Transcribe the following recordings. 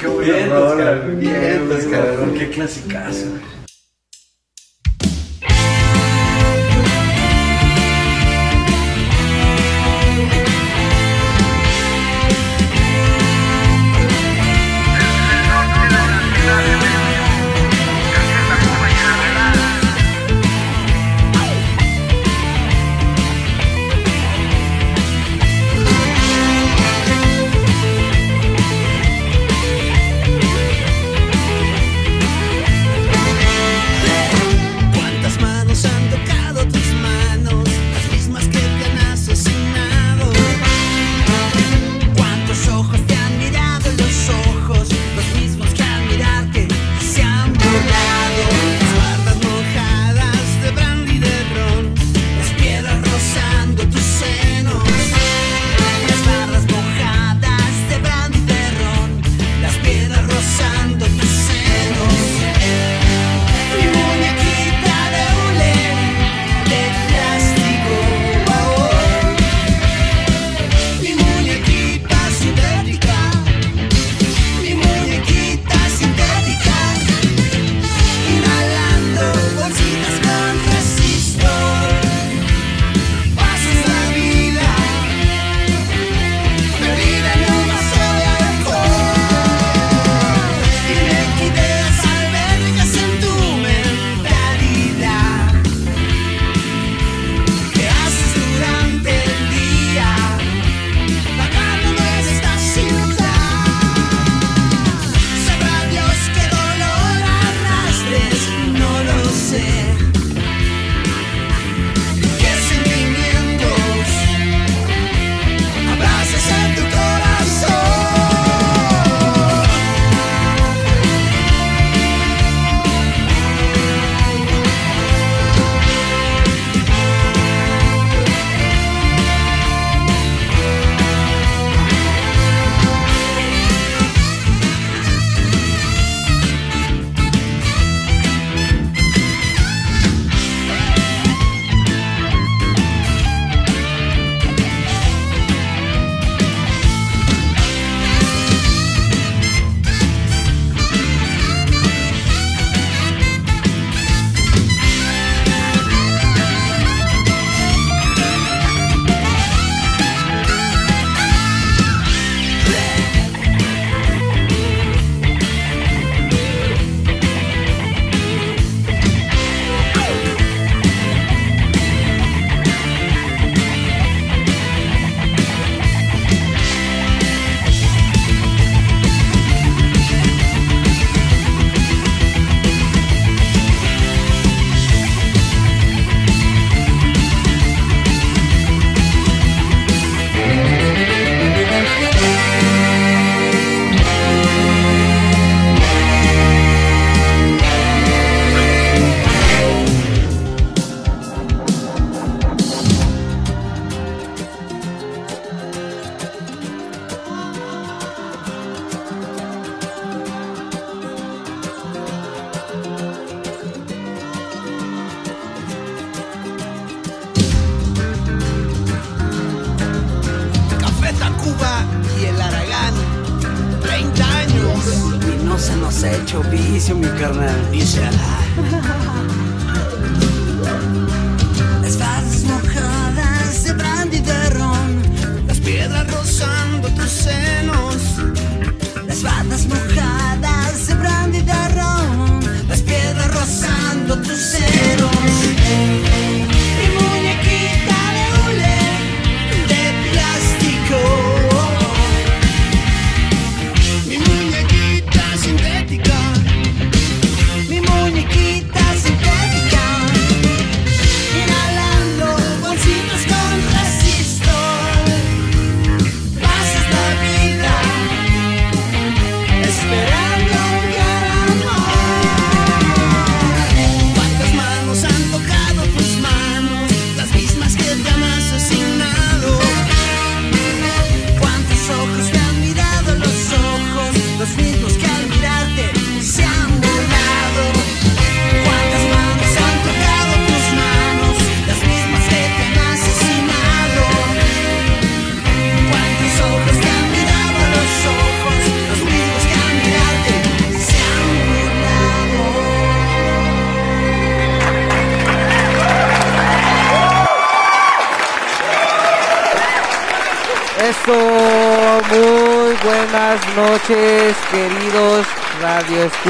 Qué buena Bien. Oscar. Oscar. qué clasicazo.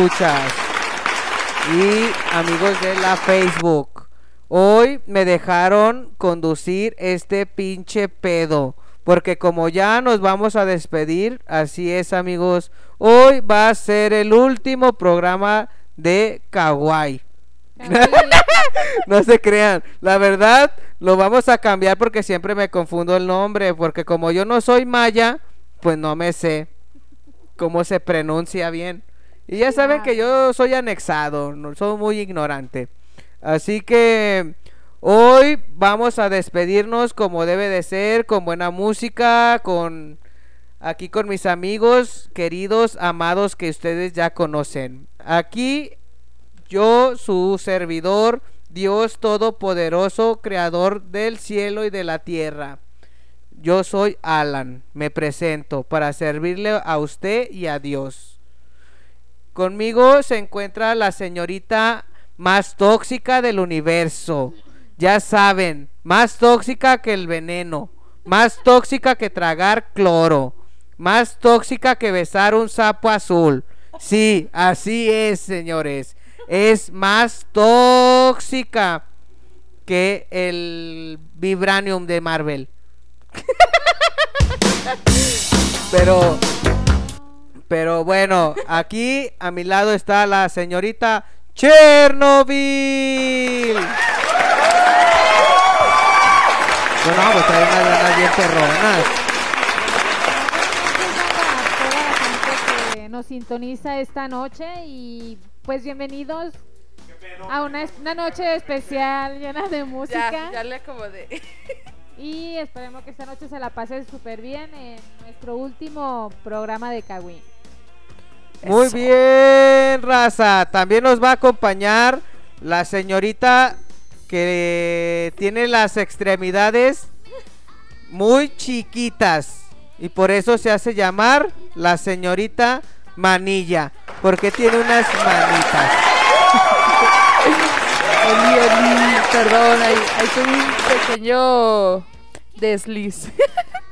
Y amigos de la Facebook. Hoy me dejaron conducir este pinche pedo, porque como ya nos vamos a despedir, así es amigos, hoy va a ser el último programa de Kawaii. no se crean. La verdad, lo vamos a cambiar porque siempre me confundo el nombre. Porque como yo no soy maya, pues no me sé cómo se pronuncia bien. Y ya saben que yo soy anexado, no soy muy ignorante. Así que hoy vamos a despedirnos como debe de ser, con buena música, con aquí con mis amigos queridos, amados que ustedes ya conocen. Aquí yo, su servidor, Dios Todopoderoso, Creador del cielo y de la tierra. Yo soy Alan, me presento para servirle a usted y a Dios. Conmigo se encuentra la señorita más tóxica del universo. Ya saben, más tóxica que el veneno, más tóxica que tragar cloro, más tóxica que besar un sapo azul. Sí, así es, señores es más tóxica que el Vibranium de Marvel. pero, pero bueno, aquí a mi lado está la señorita Chernobyl. Bueno, pues trae unas ganas bien perronas. que nos sintoniza esta noche y pues bienvenidos a una, una noche especial llena de música. Ya, ya le acomodé. Y esperemos que esta noche se la pasen súper bien en nuestro último programa de Kawi. Muy bien, raza. También nos va a acompañar la señorita que tiene las extremidades muy chiquitas y por eso se hace llamar la señorita Manilla, porque tiene unas manitas. Oli, oli, perdón, ahí, ahí tuve un pequeño desliz.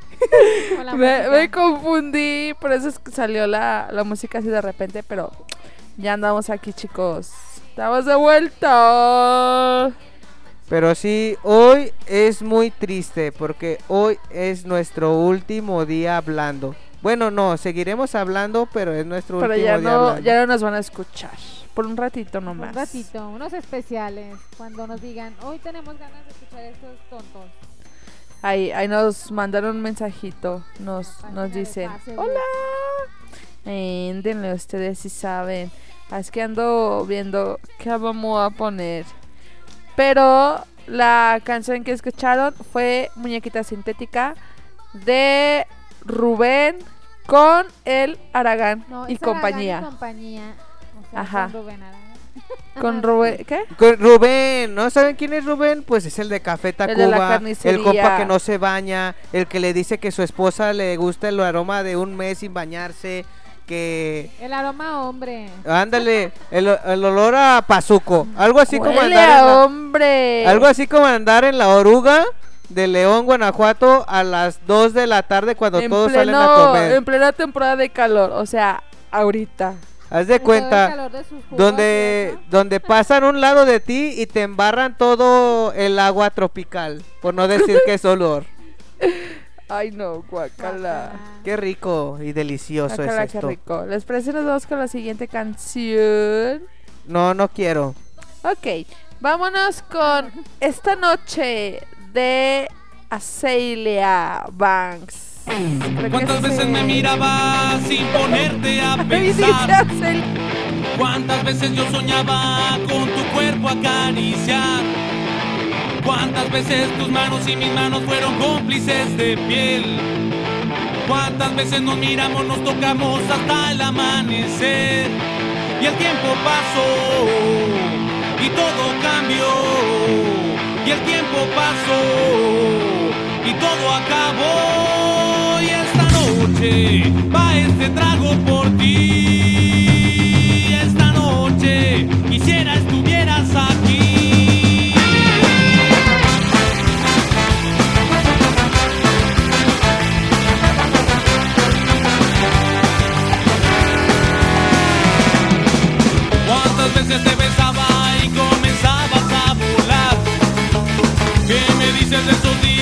Me, confundí, por eso es que salió la, la música así de repente, pero ya andamos aquí, chicos. Estamos de vuelta. Pero sí, hoy es muy triste porque hoy es nuestro último día hablando. Bueno, no, seguiremos hablando, pero es nuestro Pero último ya día no, hablando. ya no nos van a escuchar. Por un ratito nomás. Un ratito, unos especiales, cuando nos digan, hoy tenemos ganas de escuchar estos tontos. Ahí, ahí nos mandaron un mensajito. Nos, nos dicen, hola. Eh, denle ustedes si saben. Es que ando viendo qué vamos a poner. Pero la canción que escucharon fue Muñequita Sintética de Rubén con el Aragán No, y es Aragán compañía. y compañía. O sea, Ajá. con Rubén Aragán. Con Rubén, ¿qué? Con Rubén, ¿no saben quién es Rubén? Pues es el de Café El de la Tacuba, el, carnicería. compa que no se baña, el que le dice que su esposa le gusta el aroma de un mes sin bañarse, que El aroma hombre. ándale, el, el olor a pazuco, algo así como andar a en la- hombre. algo así como andar en la oruga de León, Guanajuato a las 2 de la tarde cuando en todos salen a comer. En plena temporada de calor, o sea, ahorita. Haz de cuenta de jugos donde donde pasan un lado de ti y te embarran todo el agua tropical, por no decir que es olor. Ay, no, guacala. Qué rico y delicioso Guacala, es qué esto. rico. ¿Les parece? Nos vamos con la siguiente canción. No, no quiero. Ok, vámonos con esta noche de Azalea Banks. ¿Cuántas veces me mirabas sin ponerte a pensar? ¿Cuántas veces yo soñaba con tu cuerpo acariciar? ¿Cuántas veces tus manos y mis manos fueron cómplices de piel? ¿Cuántas veces nos miramos, nos tocamos hasta el amanecer? Y el tiempo pasó y todo cambió. Y el tiempo pasó y todo acabó va este trago por ti. Esta noche quisiera estuvieras aquí. ¿Cuántas veces te besaba y comenzabas a volar? ¿Qué me dices de esos días?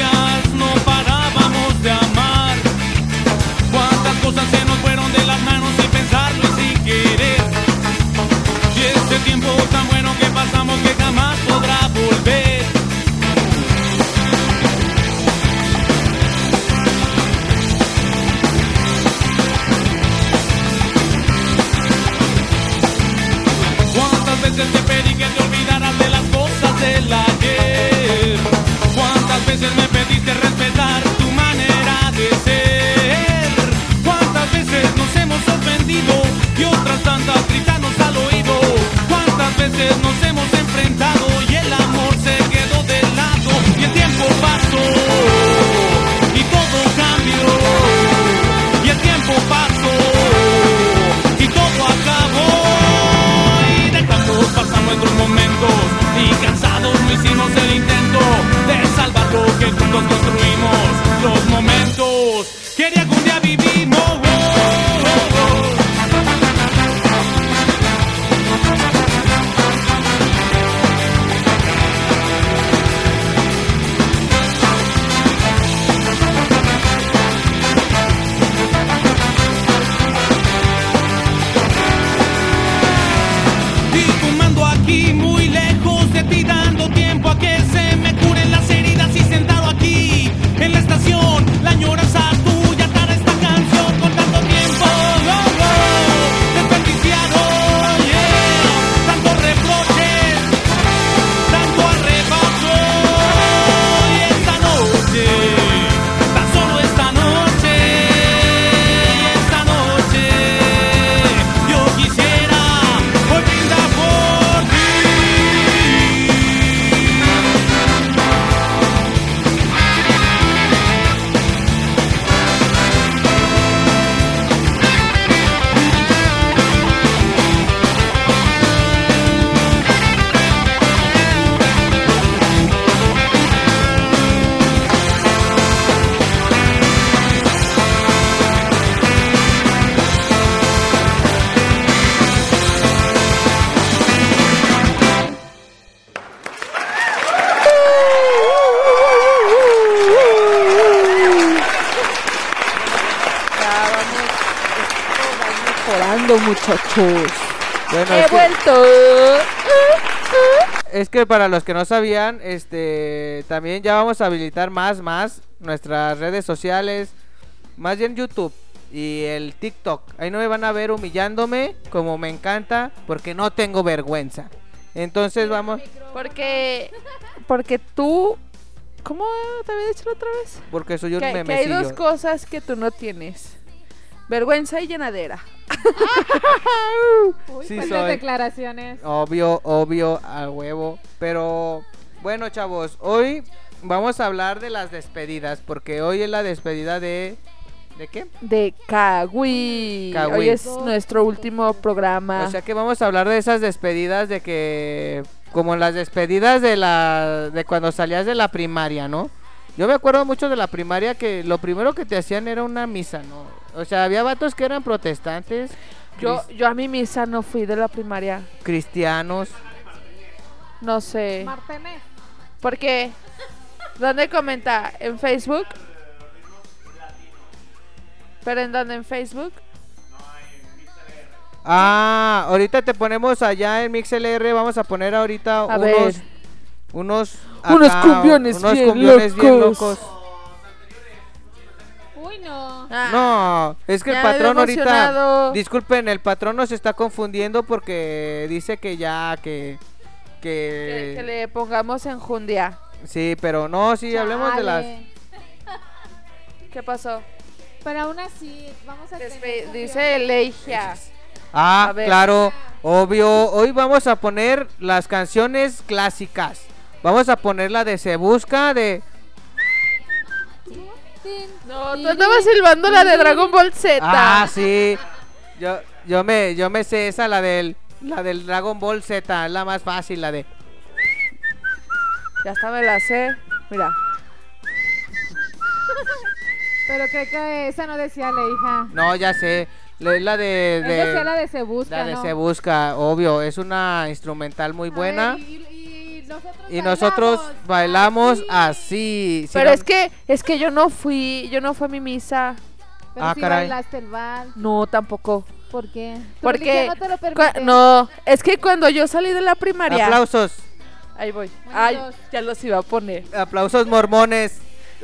Nos hemos muchachos. Bueno, He es que, vuelto. es que para los que no sabían, este también ya vamos a habilitar más, más nuestras redes sociales, más bien YouTube y el TikTok. Ahí no me van a ver humillándome como me encanta porque no tengo vergüenza. Entonces vamos, Porque, porque tú, ¿cómo te había dicho la otra vez? porque soy un Que, que hay dos cosas que tú no tienes. Vergüenza y llenadera. Uy, Sí fuertes soy. declaraciones. Obvio, obvio, a huevo. Pero bueno, chavos, hoy vamos a hablar de las despedidas. Porque hoy es la despedida de. ¿De qué? De Kawi. Kawi. Hoy es nuestro último programa. O sea que vamos a hablar de esas despedidas de que. Como las despedidas de la. de cuando salías de la primaria, ¿no? Yo me acuerdo mucho de la primaria que lo primero que te hacían era una misa, ¿no? O sea, había vatos que eran protestantes, yo, yo a mi misa no fui de la primaria. cristianos. No sé. Martínez. Porque, ¿dónde comenta? ¿En Facebook? ¿Pero en dónde? ¿En Facebook? Ah, ahorita te ponemos allá en MixLR, vamos a poner ahorita A unos ver. unos Unos acá, cumbiones unos bien cumbiones bien locos. Locos. Uy, no. Ah, No, es que el patrón ahorita disculpen, el patrón nos está confundiendo porque dice que ya que Que, que, que le pongamos enjundia. sí, pero no, sí, hablemos de las. ¿Qué pasó? Pero aún así, vamos a Despe- tener dice Leigia. Ah, claro, obvio. Hoy vamos a poner las canciones clásicas. Vamos a poner la de Se Busca de No, tú andabas silbando la de Dragon Ball Z. Ah, sí. Yo yo me yo me sé esa la del la del Dragon Ball Z, es la más fácil, la de Ya hasta me la sé. Mira. Pero creo que esa no decía la hija. No, ya sé. la- Es la de, Él de decía la de Se Busca, la de ¿no? Se Busca, obvio, es una instrumental muy buena. ver, y, y- y los nosotros Y nosotros bailamos así. Sí, Pero es que, es que yo no fui, yo no fui a mi misa. Pero Ah, caray. bailaste el vals. No, tampoco. ¿Por qué? ¿Tu Porque no te lo permite? no, es que cuando yo salí de la primaria, Aplausos. ahí voy. Ay, dos. ya los iba a poner. Aplausos mormones.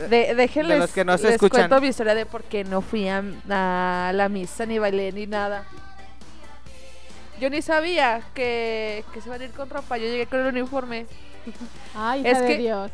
De, déjenles, De los que no se les escuchan. cuento mi historia de por qué no fui a, a la misa, ni bailé, ni nada. Yo ni sabía que, que se iban a ir con ropa. Yo llegué con el uniforme. Ay, es que- Dios.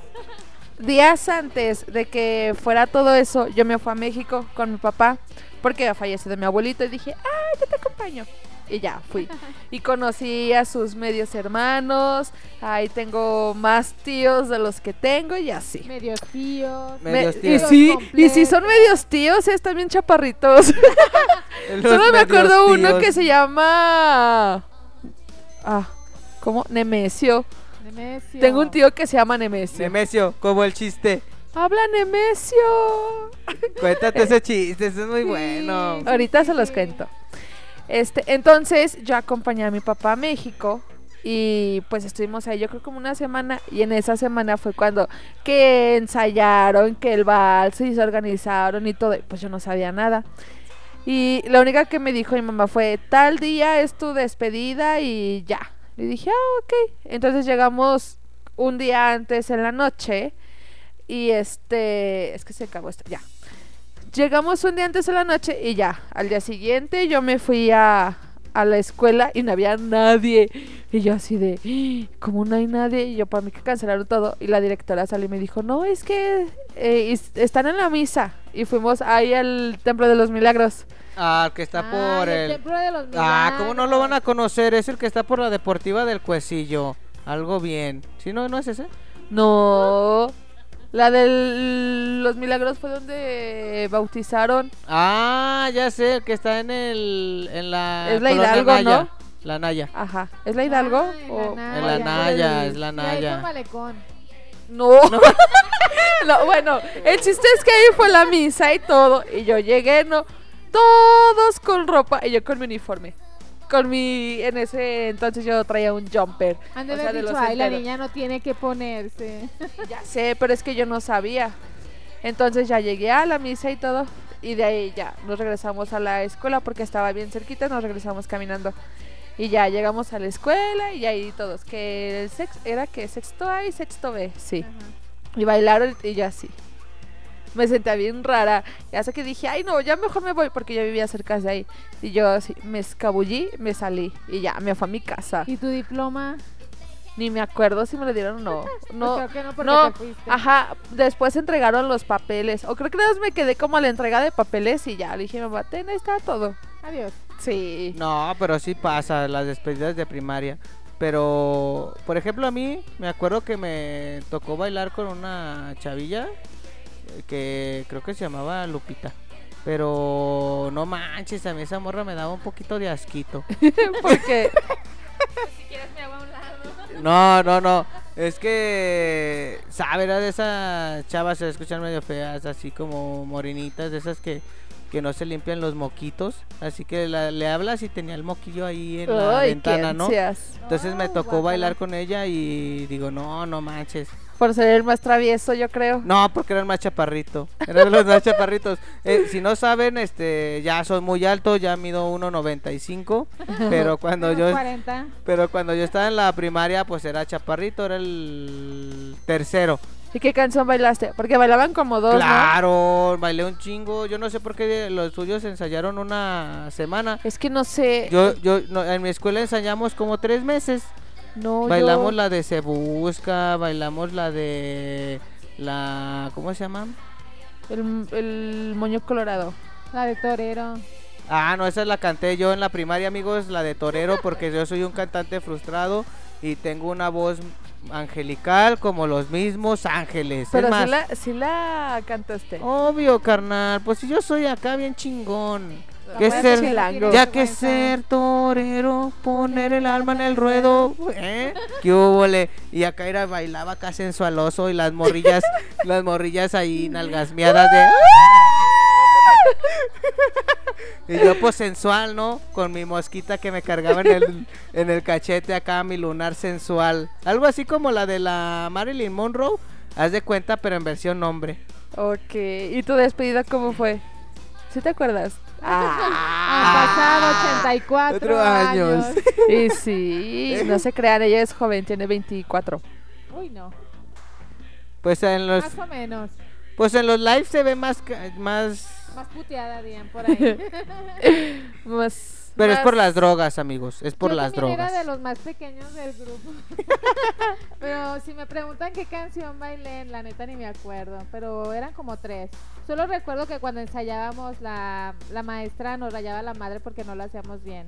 Días antes de que fuera todo eso, yo me fui a México con mi papá porque había fallecido mi abuelito y dije, ah, yo te acompaño. Y ya, fui. Y conocí a sus medios hermanos. Ahí tengo más tíos de los que tengo y así. Medios tíos. Me- Medios y tíos. sí, y sí son medios tíos, están bien chaparritos. Solo me acuerdo uno que se llama... Ah, ¿cómo? Nemesio. Nemesio. Tengo un tío que se llama Nemesio. Nemesio, como el chiste. Habla Nemesio. Cuéntate ese chiste, ese es muy Sí. bueno. Ahorita sí, se los cuento. Este, entonces yo acompañé a mi papá a México y pues estuvimos ahí yo creo como una semana y en esa semana fue cuando que ensayaron, que el vals y se organizaron y todo, pues yo no sabía nada. Y la única que me dijo mi mamá fue, tal día es tu despedida y ya. Y dije, ah, ok. Entonces llegamos un día antes en la noche y este, es que se acabó esto, ya. Llegamos un día antes de la noche y ya, al día siguiente yo me fui a, a la escuela y no había nadie. Y yo así de, "Ah, ¿cómo no hay nadie? Y yo para mí que cancelaron todo. Y la directora salió y me dijo, no, es que eh, están en la misa. Y fuimos ahí al Templo de los Milagros. Ah, el que está Ay, por el el... templo de los Ah, ¿cómo no lo van a milagros. conocer? Es el que está por la Deportiva del Cuecillo. Algo bien. ¿Sí, no, no es ese? No, la de los Milagros fue donde bautizaron. Ah, ya sé, el que está en el... En la... Es la Hidalgo, Naya. ¿no? La Naya. Ajá, ¿es la Hidalgo? Ay, o- la En la Naya. Naya, es la Naya. malecón. No. No, bueno, el chiste es que ahí fue la misa y todo. Y yo llegué, no. Todos con ropa y yo con mi uniforme. Con mi. En ese entonces yo traía un jumper. Han de o sea, haber de dicho, los ay, la enteros". niña no tiene que ponerse. Ya sé, pero es que yo no sabía. Entonces ya llegué a la misa y todo. Y de ahí ya nos regresamos a la escuela porque estaba bien cerquita. Nos regresamos caminando. Y ya llegamos a la escuela y ahí todos. Que el sex, era que sexto A y sexto B. Sí. Y bailaron y yo así. Me sentía bien rara. Y hasta que dije, ay no, ya mejor me voy porque yo vivía cerca de ahí. Y yo así, me escabullí, me salí. Y ya, me fui a mi casa. ¿Y tu diploma? Ni me acuerdo si me lo dieron o no. No, Pues creo que no, porque no, te ajá, después entregaron los papeles. O creo que nada más me quedé como a la entrega de papeles y ya le dije, mamá, ten, ahí está todo. Adiós. Sí. No, pero sí pasa, las despedidas de primaria. Pero, por ejemplo, a mí me acuerdo que me tocó bailar con una chavilla que creo que se llamaba Lupita. Pero no manches, a mí esa morra me daba un poquito de asquito. Porque Si quieres me hago a un lado. No, no, no. Es que, ¿sabes? Era de esas chavas se escuchan medio feas, así como morenitas, de esas que, que no se limpian los moquitos. Así que la- le hablas y tenía el moquillo ahí en la ventana, ¿quién ¿no? Entonces me tocó bailar con ella y digo, no, no manches. Por ser el más travieso, yo creo. No, porque era el más chaparrito. Era de los más chaparritos. Eh, si no saben, este, ya soy muy alto, ya mido 1.95. Pero cuando yo, 40. pero cuando yo estaba en la primaria, pues era chaparrito, era el tercero. ¿Y qué canción bailaste? Porque bailaban como dos, ¿no? Claro, bailé un chingo. Yo no sé por qué los suyos ensayaron una semana. Es que no sé. Yo, yo, no, en mi escuela ensayamos como tres meses. No, bailamos yo- la de Se Busca, bailamos la de la, ¿cómo se llama? El, el moño colorado. La de torero. Ah, no, esa la canté yo en la primaria, amigos, la de Torero, porque yo soy un cantante frustrado y tengo una voz angelical como los mismos ángeles. Es Pero más, sí la, sí la cantaste. Obvio, carnal, pues si yo soy acá bien chingón. Que ser, chilango. ya que ser torero, poner el alma en el ruedo, ¿eh? ¿Qué húbole? Y acá era bailaba acá sensualoso y las morrillas, las morrillas ahí nalgasmeadas de Y yo pues sensual, ¿no? Con mi mosquita que me cargaba en el, en el cachete acá, mi lunar sensual. Algo así como la de la Marilyn Monroe. Haz de cuenta, pero en versión hombre. Ok. ¿Y tu despedida cómo fue? ¿Sí te acuerdas? Han pasado 84 Cuatro años. años. Y sí, no se crean, ella es joven, tiene 24. Uy, no. Pues en los, Más o menos. pues en los lives se ve más, ca- más... Más puteada bien por ahí. Más, Pero es por las drogas, amigos. Es por Yo las drogas. era de los más pequeños del grupo. pero si me preguntan qué canción bailé, la neta ni me acuerdo. Pero eran como tres. Solo recuerdo que cuando ensayábamos la, la maestra nos rayaba la madre porque no lo hacíamos bien.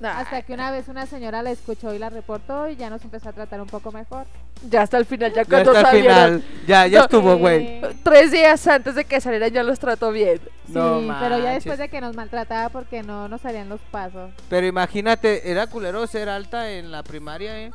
Nah, Hasta que una vez una señora la escuchó y la reportó y ya nos empezó a tratar un poco mejor. Ya hasta el final, ya Ya cuando hasta el salieron. final. Ya, ya No. estuvo, güey. Eh, Tres días antes de que salieran ya los trató bien. Sí, No pero ya después de que nos maltrataba porque no nos salían los pasos. Pero imagínate, era culero ser alta en la primaria, ¿eh?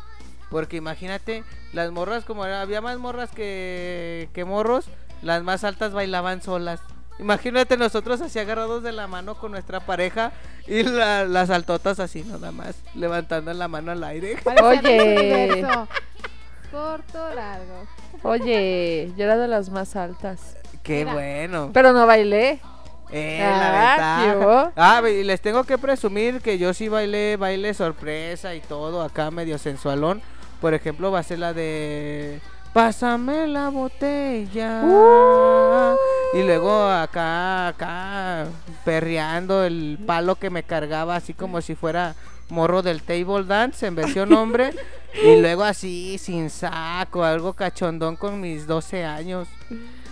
Porque imagínate, las morras, como era- había más morras que, que morros, las más altas bailaban solas. Imagínate nosotros así agarrados de la mano con nuestra pareja y la- las altotas así nada más, levantando la mano al aire. Oye. Corto, largo. Oye, yo era de las más altas. Qué Mira. bueno. Pero no bailé. Eh, Ah, la ¿qué ventaja. hubo? Ah, ve, y les tengo que presumir que yo sí bailé baile sorpresa y todo acá medio sensualón. Por ejemplo, va a ser la de Pásame la botella. Uh. Y luego acá, acá, perreando el palo que me cargaba así como si fuera morro del table dance en versión hombre. y luego así, sin saco, algo cachondón con mis 12 años.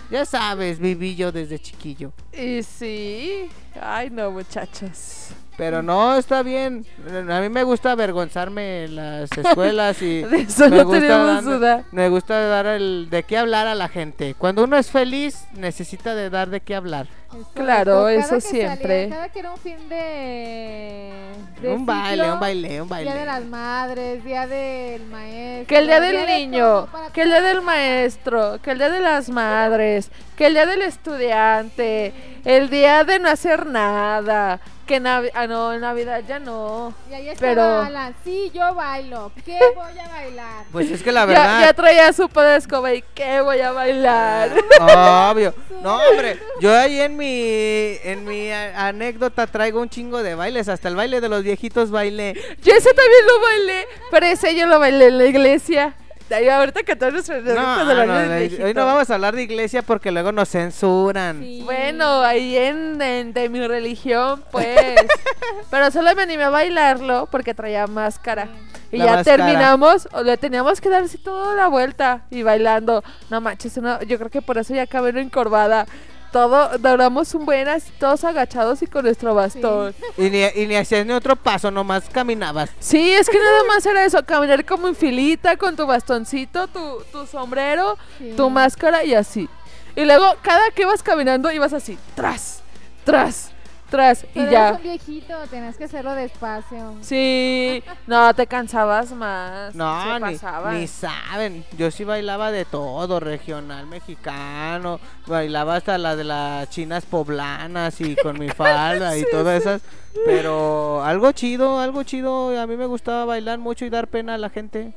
Ya sabes, viví yo desde chiquillo. Y sí. Ay, no, muchachos. Pero no, está bien. A mí me gusta avergonzarme en las escuelas y De eso me no gusta duda. Me gusta dar el de qué hablar a la gente. Cuando uno es feliz, necesita de dar de qué hablar. Claro, eso siempre. salía- cada que era un fin de. de un baile, un baile, un Día de las baile. madres, día del maestro. Que el día del de niño, que el día del maestro, que el día de las madres, que el día del estudiante, el día de no hacer nada, que Navi ah no, en Navidad ya no. Y ahí estaba Pero- Alan. Sí, yo bailo. ¿Qué voy a bailar? Pues es que la Ya, verdad, ya traía su poder de escoba y que voy a bailar. obvio. No, hombre, yo ahí en mi en mi a- anécdota traigo un chingo de bailes, hasta el baile de los viejitos bailé. Yo ese también lo bailé, pero ese yo lo bailé en la iglesia. Ahorita que todos nuestros No, anécdotas del no, no, hoy no vamos a hablar de iglesia porque luego nos censuran. Sí. Bueno, ahí en, en- de mi religión, pues. Pero solo me animé a bailarlo porque traía máscara. Y La ya máscara. terminamos, o le teníamos que dar así toda la vuelta y bailando. No manches, no, yo creo que por eso ya acabé encorvada. Todo, duramos un buen así, todos agachados y con nuestro bastón. Y ni, y ni hacías ni otro paso, nomás caminabas. Sí, es que nada más era eso, caminar como en filita con tu bastoncito, tu, tu sombrero, Sí. tu máscara y así. Y luego cada que ibas caminando ibas así, tras, tras, tras y ya. eres un viejito, tenías que hacerlo despacio. Sí, no, te cansabas más. No, ni, saben. Yo sí bailaba de todo, regional mexicano. Bailaba hasta la de las chinas poblanas y con mi falda y todas esas. Pero algo chido, algo chido. A mí me gustaba bailar mucho y dar pena a la gente.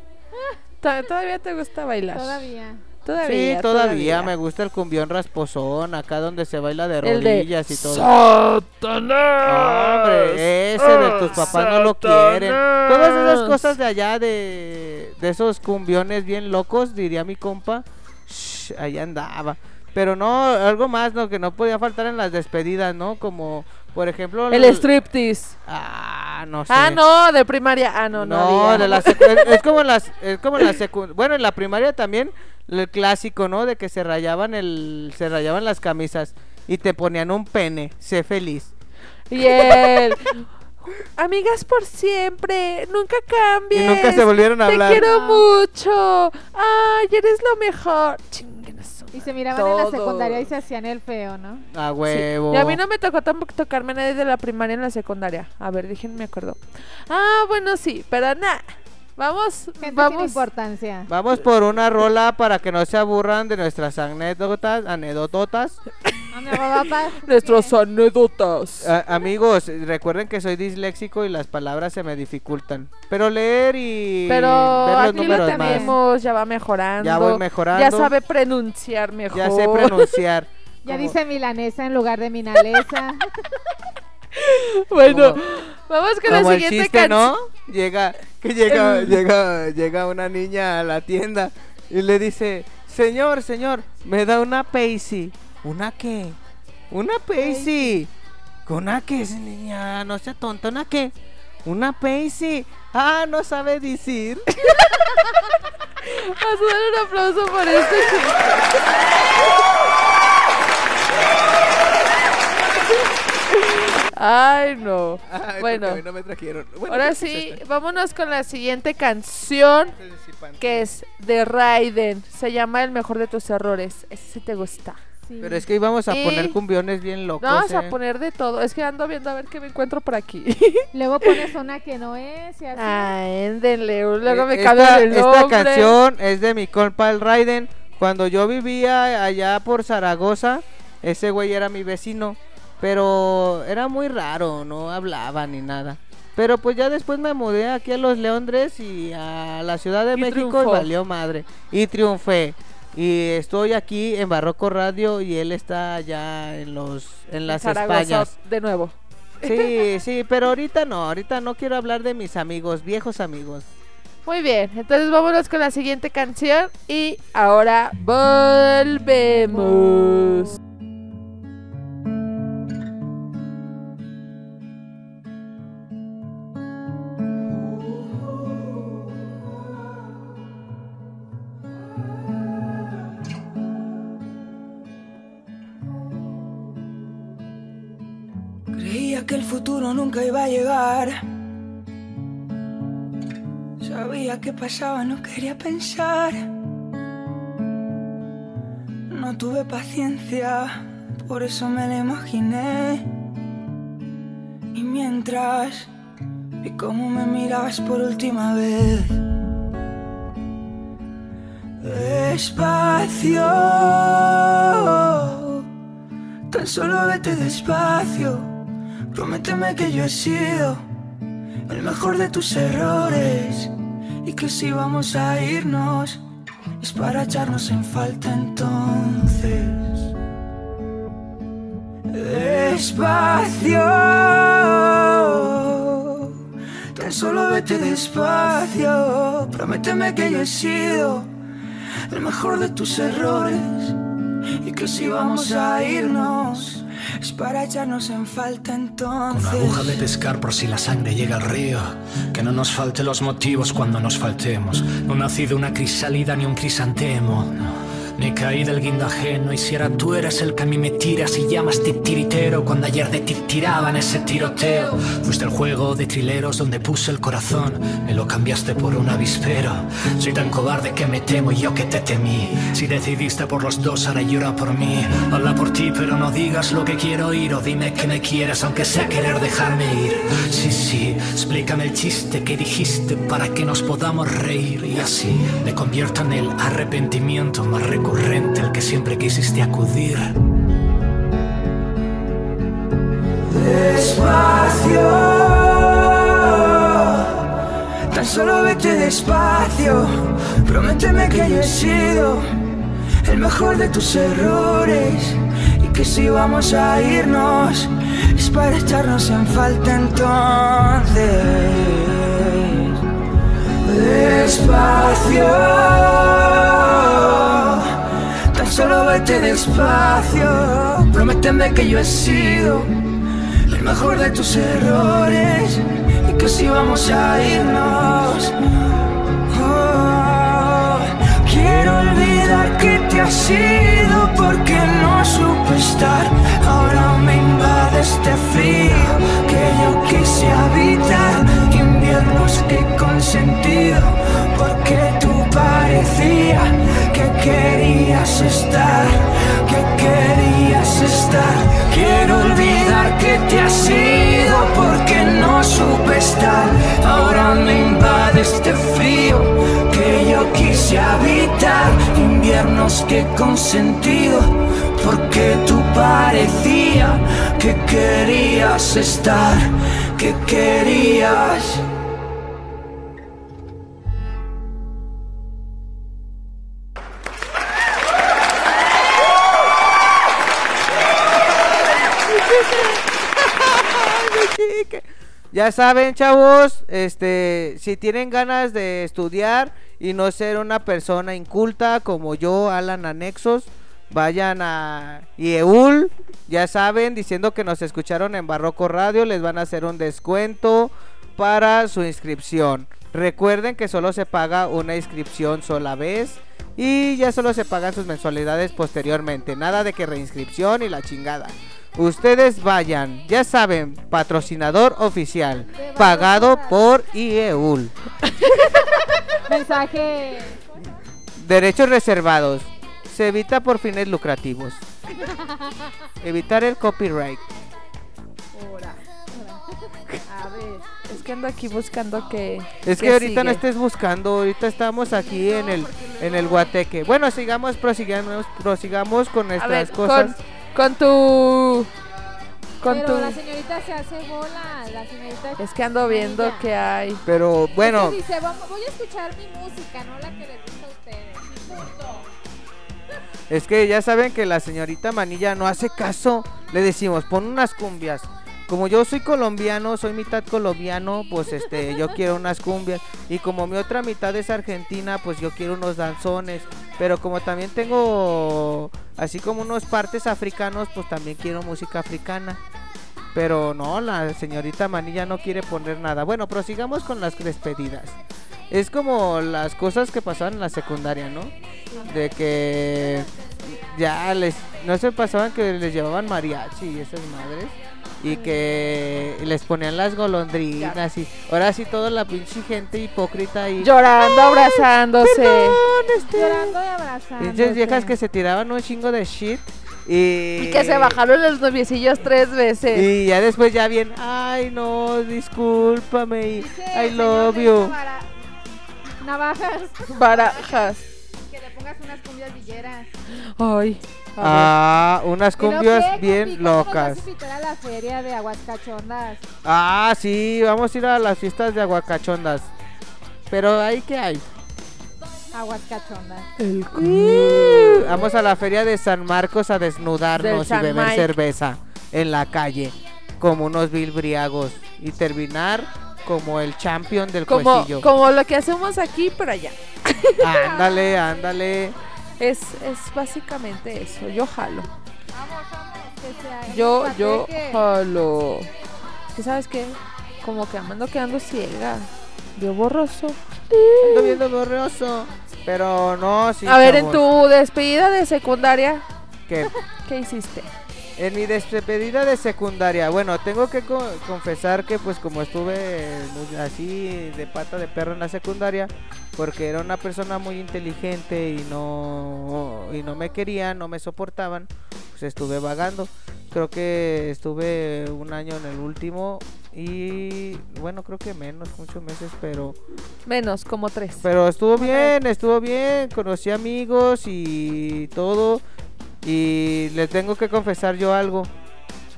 To- ¿Todavía te gusta bailar? Todavía. Todavía. sí, todavía, me gusta el cumbión rasposón, acá donde se baila de rodillas y todo. Hombre, ese de tus papás no lo quieren. Todas esas cosas de allá, de, de esos cumbiones bien locos, diría mi compa. shh, ahí andaba. Pero no, algo más, ¿no? Que no podía faltar en las despedidas, ¿no? Como, por ejemplo... El striptease. Ah, no sé. Ah, no, de primaria. Ah, no, no. No, de la es, como en las, es como en la secu- bueno, en la primaria también el clásico, ¿no? De que se rayaban el, se rayaban las camisas y te ponían un pene, sé feliz. Y él. Amigas por siempre, nunca cambies. Y nunca se volvieron a Te hablar. quiero mucho. Ay, eres lo mejor. Su Y se miraban en la secundaria y se hacían el feo, ¿no? A Sí. huevo. Y a mí no me tocó tampoco tocarme nadie de la primaria en la secundaria. A ver, déjenme acuerdo. Ah, bueno, sí, pero nada. Vamos, Gente sin vamos. importancia. Vamos por una rola para que no se aburran de nuestras anécdotas, anécdotas. Nuestras anécdotas. A- amigos, recuerden que soy disléxico y las palabras se me dificultan. Pero leer y Pero ver los aquí lo números más. tenemos, ya va mejorando. Ya voy mejorando. Ya sabe pronunciar mejor. Ya sé pronunciar. Ya Como- dice milanesa en lugar de minalesa. bueno, Como- vamos con la el siguiente chiste, canción. ¿no? Llega, que llega, El- llega, llega una niña a la tienda y le dice, señor, señor, me da una Paisy. ¿Una qué? Una Paisy. ¿Una qué, niña? No sea tonta, ¿una qué? Una Paisy. Ah, no sabe decir. Vamos a dar un aplauso por este chiste. Ay, no. Ay, Bueno. porque a mí no me trajeron. Bueno, Ahora que sí, es vámonos con la siguiente canción que es de Raiden. Se llama El mejor de tus errores. Ese sí te gusta. Sí. Pero es que íbamos a Y- poner cumbiones bien locos. Vamos eh. a poner de todo. Es que ando viendo a ver qué me encuentro por aquí. Luego pones una que no es y así. Ay, denle. Luego me Eh, cambian esta, el esta nombre. canción es de mi compa el Raiden. Cuando yo vivía allá por Zaragoza, ese güey era mi vecino. Pero era muy raro, no hablaba ni nada. Pero pues ya después me mudé aquí a los Leondres y a la Ciudad de Y México triunfó. y valió madre. Y triunfé. Y estoy aquí en Barroco Radio y él está allá en los en las Zaragoza Españas. de nuevo. Sí, sí, pero ahorita no, ahorita no quiero hablar de mis amigos, viejos amigos. Muy bien, entonces vámonos con la siguiente canción y ahora volvemos. Que el futuro nunca iba a llegar. Sabía que pasaba, no quería pensar. No tuve paciencia, por eso me lo imaginé. Y mientras vi cómo me mirabas por última vez. Despacio, tan solo vete despacio. Prométeme que yo he sido el mejor de tus errores y que si vamos a irnos es para echarnos en falta entonces. Despacio, tan solo vete despacio. Prométeme que yo he sido el mejor de tus errores y que si vamos a irnos es para echarnos en falta Con entonces. aguja de pescar por si la sangre llega al río. Que no nos falte los motivos cuando nos faltemos. No ha nacido una crisálida ni un crisantemo. no. Ni caí del guindo ajeno y si ahora tú eres el que a mí me tiras y llamas titiritero cuando ayer de ti tiraban ese tiroteo. Fuiste el juego de trileros donde puse el corazón, me lo cambiaste por un avispero. Soy tan cobarde que me temo y yo que te temí. Si decidiste por los dos, ahora llora por mí. Habla por ti, pero no digas lo que quiero oír o dime que me quieres aunque sea querer dejarme ir. Sí, sí, explícame el chiste que dijiste para que nos podamos reír y así me convierto en el arrepentimiento más al que siempre quisiste acudir. Despacio, tan solo vete despacio. Prométeme que yo he sido el mejor de tus errores y que si vamos a irnos es para echarnos en falta entonces. Despacio, solo vete despacio. Prométeme que yo he sido el mejor de tus errores y que si vamos a irnos. Oh, quiero olvidar que te has ido porque no supe estar. Ahora me invade este frío que yo quise habitar. Inviernos que he consentido parecía que querías estar, que querías estar. Quiero olvidar que te has ido porque no supe estar. Ahora me invade este frío que yo quise habitar. Inviernos que consentido porque tú parecía que querías estar, que querías. Ya saben, chavos, este, si tienen ganas de estudiar y no ser una persona inculta como yo, Alan Anexos, vayan a IEUL, ya saben, diciendo que nos escucharon en Barroco Radio, les van a hacer un descuento para su inscripción. Recuerden que solo se paga una inscripción sola vez y ya solo se pagan sus mensualidades posteriormente. Nada de que reinscripción y la chingada. Ustedes vayan, ya saben, patrocinador oficial, pagado por IEUL. Mensaje. Derechos reservados. Se evita por fines lucrativos. Evitar el copyright. Ora, ora. A ver. Es que ando aquí buscando que. Es que ahorita no estés buscando, ahorita estamos aquí en el en el Guateque. Bueno, sigamos, prosigamos, prosigamos con nuestras ver, cosas. con, con tu. Con Pero tu. la señorita se hace bola. La señorita. Es que ando viendo que hay. Pero bueno, Es que dice, "Vamos- voy a escuchar mi música, no la que les gusta a ustedes. Punto. es que ya saben que la señorita Manilla no hace caso. Le decimos, pon unas cumbias. Como yo soy colombiano, soy mitad colombiano, pues este, yo quiero unas cumbias. Y como mi otra mitad es argentina, pues yo quiero unos danzones. Pero como también tengo así como unos partes africanos, pues también quiero música africana. Pero no, la señorita Manilla no quiere poner nada. Bueno, prosigamos con las despedidas. Es como las cosas que pasaban en la secundaria, ¿no? De que ya les no se pasaban que les llevaban mariachi y esas madres y que les ponían las golondrinas y ahora sí toda la pinche gente hipócrita y Llorando, abrazándose. Llorando y abrazando. pinches viejas que se tiraban un chingo de shit y Y que se bajaron los noviecillos tres veces. y ya después ya bien, ay no, discúlpame y Dice, I love you. Navajas. Barajas. Que le pongas unas cumbias villeras. Ay. A Ah, unas cumbias qué, bien ¿cuándo nos locas. vas a invitar a la feria de Aguascachondas. Ah, sí, vamos a ir a las fiestas de aguacachondas. Pero ahí qué hay? Aguascachondas. Uh, Vamos a la feria de San Marcos a desnudarnos Del y beber Mike. cerveza en la calle como unos bilbriagos y terminar como el champion del Como, cuecillo. como lo que hacemos aquí, pero allá. Ándale, ándale. Es, es básicamente eso. Yo jalo. Yo, yo jalo. Es que, ¿sabes qué? Como que me ando quedando ciega. Veo borroso. Ando viendo borroso. Pero no, sí. A ver, en tu despedida de secundaria, que ¿qué hiciste? En mi despedida de secundaria, bueno, tengo que co- confesar que pues como estuve muy así de pata de perro en la secundaria, porque era una persona muy inteligente y no y no me querían, no me soportaban, pues estuve vagando. Creo que estuve un año en el último y bueno, creo que menos, muchos meses, pero Menos, como tres. pero estuvo bien, estuvo bien, conocí amigos y todo. Y le tengo que confesar yo algo.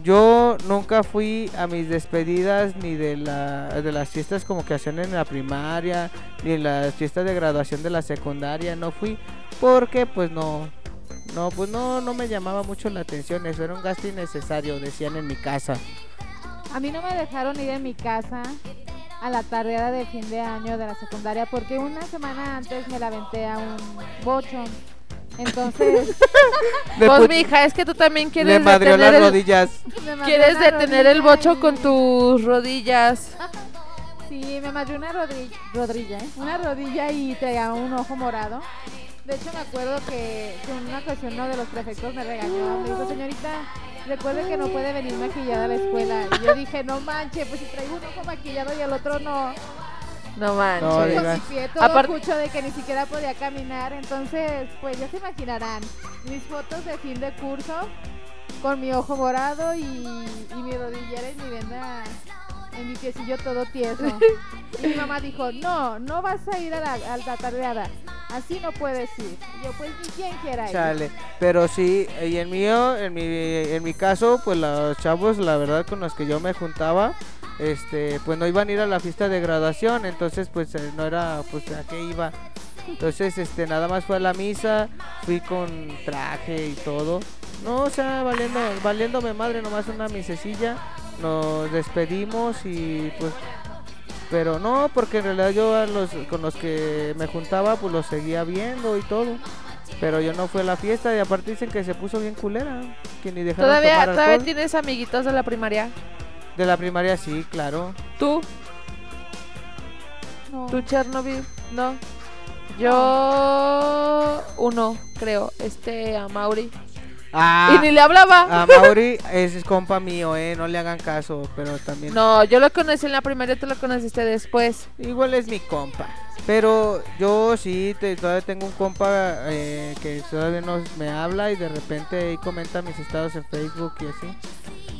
Yo nunca fui a mis despedidas ni de, la, de las fiestas como que hacían en la primaria, ni en las fiestas de graduación de la secundaria. No fui porque pues no, no, pues no, no me llamaba mucho la atención. Eso era un gasto innecesario, decían en mi casa. A mí no me dejaron ir en mi casa a la tardeada de fin de año de la secundaria porque una semana antes me la aventé a un bocho. Entonces, Pues, mija, es que tú también le quieres madrió detener las el, rodillas. quieres detener el bocho y- con tus rodillas. Sí, me madrió una rodilla, rodilla, ¿eh? una rodilla y traía un ojo morado. De hecho, me acuerdo que, en una ocasión uno de los prefectos me regañó. Me dijo, señorita, recuerde que no puede venir maquillada a la escuela. Y yo dije, no manche, pues si traigo un ojo maquillado y el otro no. No manches. No, Con diga. mi pie todo Apar- cucho de que ni siquiera podía caminar. Entonces, pues ya se imaginarán mis fotos de fin de curso con mi ojo morado y, y mi rodillera y mi venda en mi piecillo todo tieso. y mi mamá dijo, no, no vas a ir a la, a la tardeada. así no puedes ir. Y yo, pues ni quien quiera ir. Chale, pero sí, y en mío, en mi, en mi caso, pues los chavos, la verdad, con los que yo me juntaba, este, pues no iban a ir a la fiesta de graduación, entonces pues eh, no era, pues a qué iba. Entonces, este, nada más fue a la misa, fui con traje y todo. No, o sea, valiendo, valiéndome madre, nomás una misecilla, nos despedimos y pues pero no, porque en realidad yo a los, con los que me juntaba, pues los seguía viendo y todo. Pero yo no fui a la fiesta y aparte dicen que se puso bien culera. Que ni dejaron ¿Todavía, tomar ¿Todavía tienes amiguitos de la primaria? De la primaria sí, claro. ¿Tú? No. ¿Tú, Chernobyl? No. Yo... Uno, creo. Este, a Mauri. Ah, y ni le hablaba. a Mauri es compa mío, eh, no le hagan caso, pero también... No, yo lo conocí en la primaria, tú lo conociste después. Igual es mi compa. Pero yo sí, te- todavía tengo un compa eh, que todavía nos me habla y de repente ahí comenta mis estados en Facebook y así.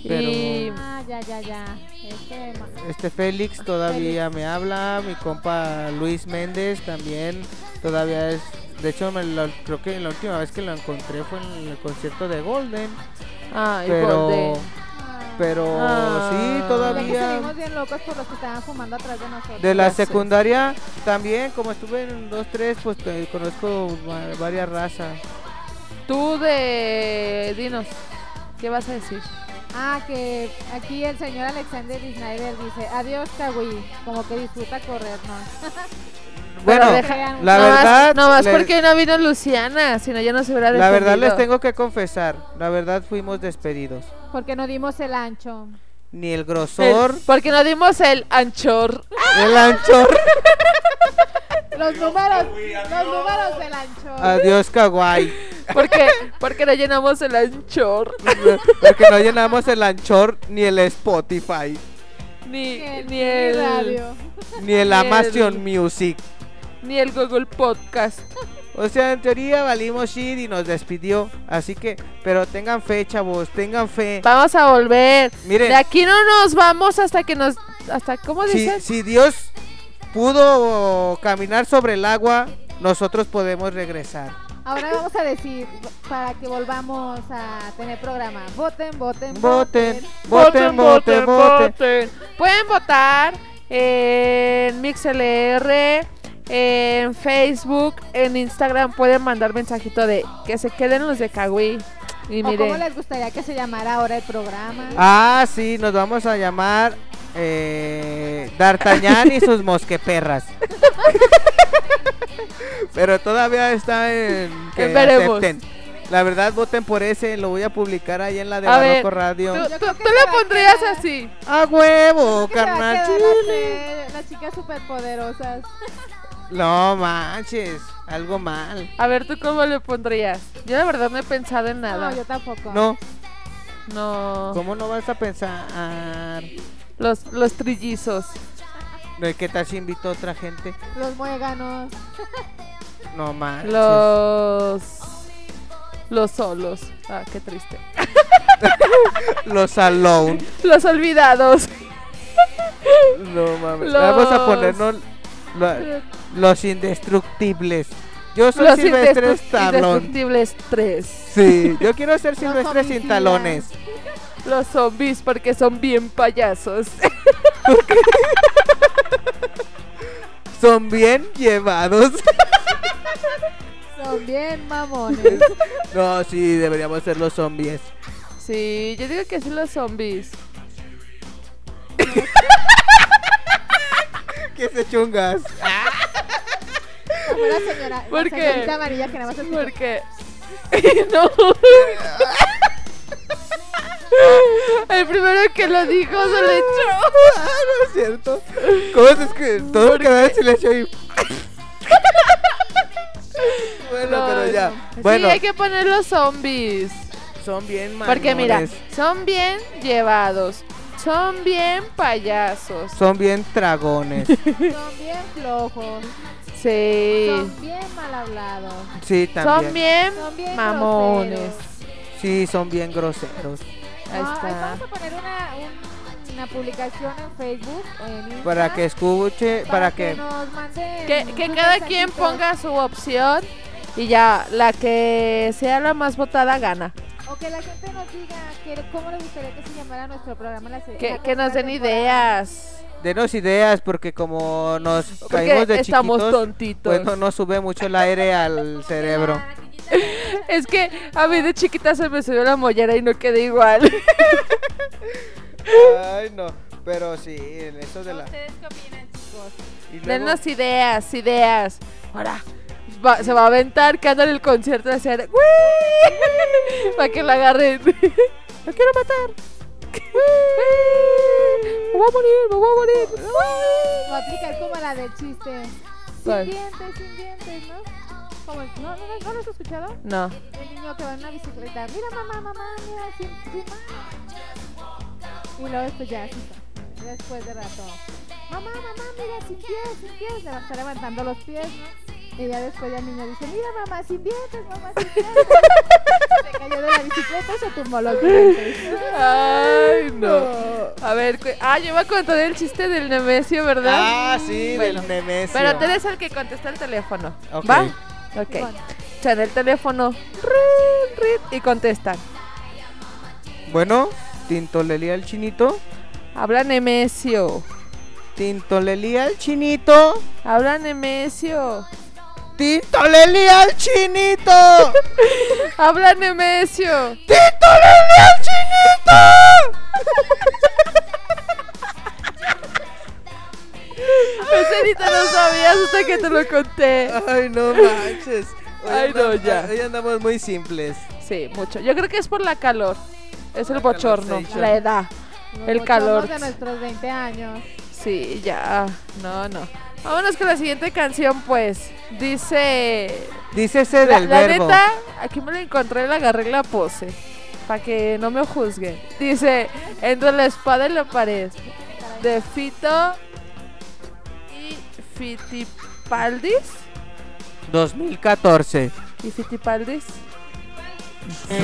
Pero- Y... Ah, ya, ya, ya. Este, Este Félix todavía me habla, mi compa Luis Méndez también todavía es, de hecho me lo- creo que la última vez que lo encontré fue en el concierto de Golden, Ay, pero Golden. ah. pero Ah. sí que todavía salimos bien locos por los que estaban fumando atrás de nosotros. de la secundaria también como estuve en dos tres pues te- conozco va- varias razas. Tú de... Dinos. ¿Qué vas a decir? Ah, que aquí el señor Alexander Snyder dice, adiós Kawi, como que disfruta corrernos. Bueno, deja- la no verdad Más, no más le- porque no vino Luciana, si no ya no se hubiera la verdad les tengo que confesar, la verdad fuimos despedidos. Porque no dimos el ancho. Ni el El- grosor, porque no dimos el anchor. el anchor. Los números, los números del ancho. Adiós, Kawaii. Porque, porque no llenamos el anchor. Porque no llenamos el Anchor ni el Spotify, Ni, Ni ni el radio. ni el Ni Amazon el- Music. ni el Google Podcast. O sea, en teoría valimos shit y nos despidió. Así que, pero tengan fe, chavos, tengan fe. Vamos a volver. Miren, De aquí no nos vamos hasta que nos hasta ¿cómo si, dices? si Dios pudo caminar sobre el agua, nosotros podemos regresar. Ahora vamos a decir, para que volvamos a tener programa, voten, voten, Voten, voten. voten, voten, voten. Pueden votar en MixLR, en Facebook, en Instagram. Pueden mandar mensajito de que se queden los de Kawi. Y ¿O cómo les gustaría que se llamara ahora el programa? Ah, sí, nos vamos a llamar eh, D'Artagnan y sus mosqueperras. Pero todavía está en que Veremos. acepten. La verdad, voten por ese, lo voy a publicar ahí en la de A ver, Barroco Radio. tú, tú- a pondrías así. ¡A huevo, carnal! chile! las, chicas superpoderosas. No manches, algo mal. A ver, ¿tú cómo le pondrías? Yo la verdad no he pensado en nada. No, yo tampoco. No, No. ¿cómo no vas a pensar? Los, los trillizos. ¿De qué tal si invito a otra gente? Los muéganos. No manches. Los. Los solos. Ah, qué triste. Los alone. Los olvidados. No mames. Los- Vamos a ponernos lo- los indestructibles. Yo soy Los Silvestre Stallone. indestructibles 3. Sí, yo quiero ser Los Silvestre sin talones. Los zombies porque son bien payasos. Son bien llevados. Son bien mamones. No, sí, deberíamos ser los zombies. Sí, yo digo que sí los zombies. ¿Qué se chungas? Como la señora. ¿Por la qué? señorita amarilla que nada más escucha. Porque. no. El primero que lo dijo se lo echó. Ah, no es cierto. ¿Cómo es que todo ¿Por queda en silencio y... bueno, No, pero ya. no. Bueno, Sí, hay que poner los zombies. son bien Porque mira, mamones. son bien llevados. Son bien payasos. Son bien dragones. Son bien flojos. Sí. Son bien mal hablados. Sí, también. Son bien Son bien mamones. groseros. Sí, son bien groseros. Ahí No, ay, está. vamos a poner una, un una publicación en Facebook o en Insta Para que escuche, para que... nos manden Que, que sus cada quien ponga su opción y ya la que sea la más votada gana. O que la gente nos diga que, cómo le gustaría que se llamara nuestro programa. La Que, la que nos den temporada. ideas. Denos ideas porque como nos Porque caímos de estamos chiquitos, tontitos. pues no nos sube mucho el aire al cerebro. Es que a mí de chiquita se me subió la mollera y no quedé igual. Ay, no, pero sí, en eso de la... ¿Ustedes qué opinan, chicos? y luego- Denos ideas, ideas. Ahora va- se va a aventar que anda en el concierto de hacer para que la agarren. ¡La quiero matar! ¡Me voy a morir! ¡Me voy a morir! Va a aplicar como la del chiste. Sin dientes, sin dientes, ¿no? Como el- ¿No, no, no, ¿no lo has escuchado? No. El niño que va en una bicicleta. Mira, mamá, mamá, mira, sin, sin manos. Y luego después ya, así está. Después de rato. Mamá, mamá, mira, sin pies, sin pies. Le va a estar levantando los pies, ¿no? Y ya después ya el niño dice, mira, mamá, sin dientes, mamá, sin dientes. Se cayó de la bicicleta y se tumbó los dientes. Ay, no. A ver, cu- ah, yo a contar el chiste del Nemesio, ¿verdad? Ah, sí, Bueno, del Nemesio. Pero tú eres el que contesta el teléfono. Ok. ¿Va? Ok. Bueno. Suena el teléfono. rin, rin, y contestan. Bueno, Tintolelía el chinito. Habla Nemesio. Tintolelía el chinito. Habla Nemesio. Tintolelía el chinito. Habla Nemesio. Tintolelía el chinito. Ese ni te lo sabías hasta que te lo conté. Ay, no manches. Hoy Ay, no, andamos- ya. Hoy andamos muy simples. Sí, mucho. Yo creo que es por la calor. Es el bochorno, la edad. El calor. de nuestros 20 años. Sí, ya. No, no. Vámonos con la siguiente canción, pues. Dice. Dícese La, del la verbo. neta, aquí me la encontré, la agarré la pose. Para que no me juzguen. Dice: Entre la espada y la pared. De Fito y Fitipaldis. 2014. ¿Y Fitipaldis? Sí.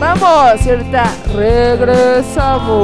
Vamos, y ahorita regresamos.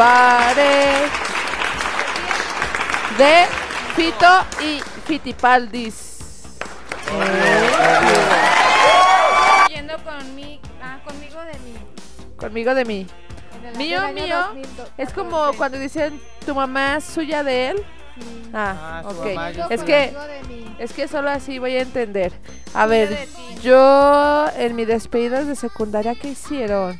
La pared de Fito y Fitipaldis. Yendo con mi, ah, conmigo de mí. Conmigo de mí. Mío, mío. 2014. Es como cuando dicen tu mamá es suya de él. Sí. Ah, Ah, su ok. mamá, yo Es soy que. Es que solo así voy a entender. A ver, yo en mi despedida de secundaria, ¿qué hicieron?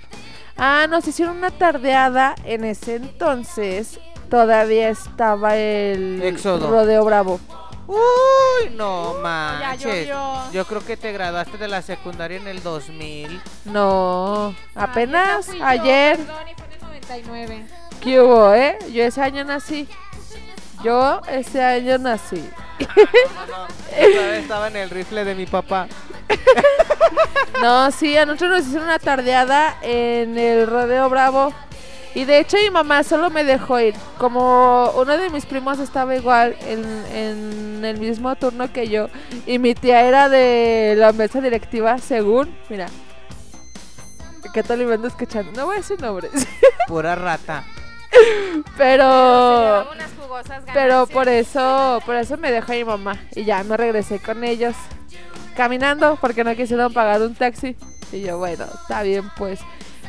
Ah, nos hicieron una tardeada. En ese entonces todavía estaba el Éxodo. Rodeo Bravo. Uy, no manches. llovió. Yo creo que te graduaste de la secundaria en el 2000. No, apenas esa fui yo, ayer. Perdón, y fue en el 99. ¿Qué hubo, eh? Yo ese año nací. Yo ese año nací. Estaba en el rifle de mi papá. No, sí, a nosotros nos hicieron una tardeada en el Rodeo Bravo. Y de hecho mi mamá solo me dejó ir. Como uno de mis primos estaba igual en, en el mismo turno que yo. Y mi tía era de la mesa directiva, según. Mira. Que tal me ando escuchando. No voy a decir nombres. Pura rata. Pero. Unas jugosas Pero por eso, por eso me dejó mi mamá. Y ya me regresé con ellos. Caminando, porque no quisieron pagar un taxi. Y yo, bueno, está bien pues.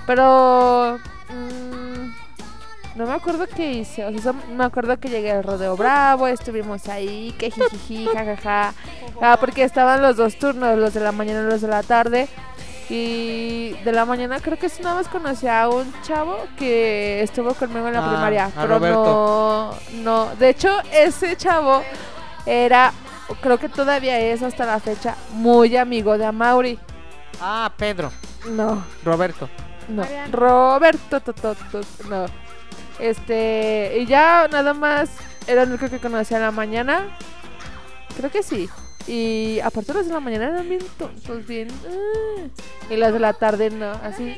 Pero mm, no me acuerdo qué hice. O sea, me acuerdo que llegué al Rodeo Bravo, estuvimos ahí, que jijiji, jajaja. Ah, porque estaban los dos turnos, los de la mañana y los de la tarde. Y de la mañana creo que nada más conocí a un chavo que estuvo conmigo en la Ah, primaria. Pero no, no. De hecho, ese chavo era, creo que todavía es hasta la fecha, muy amigo de Amaury. Ah, Pedro. No, Roberto. no. Mariano. Roberto, to, to, to, no. Este, y ya nada más era el único que conocía en la mañana. Creo que sí. Y aparte los de la mañana eran bien tontos, bien. ah. y los de la tarde no, así.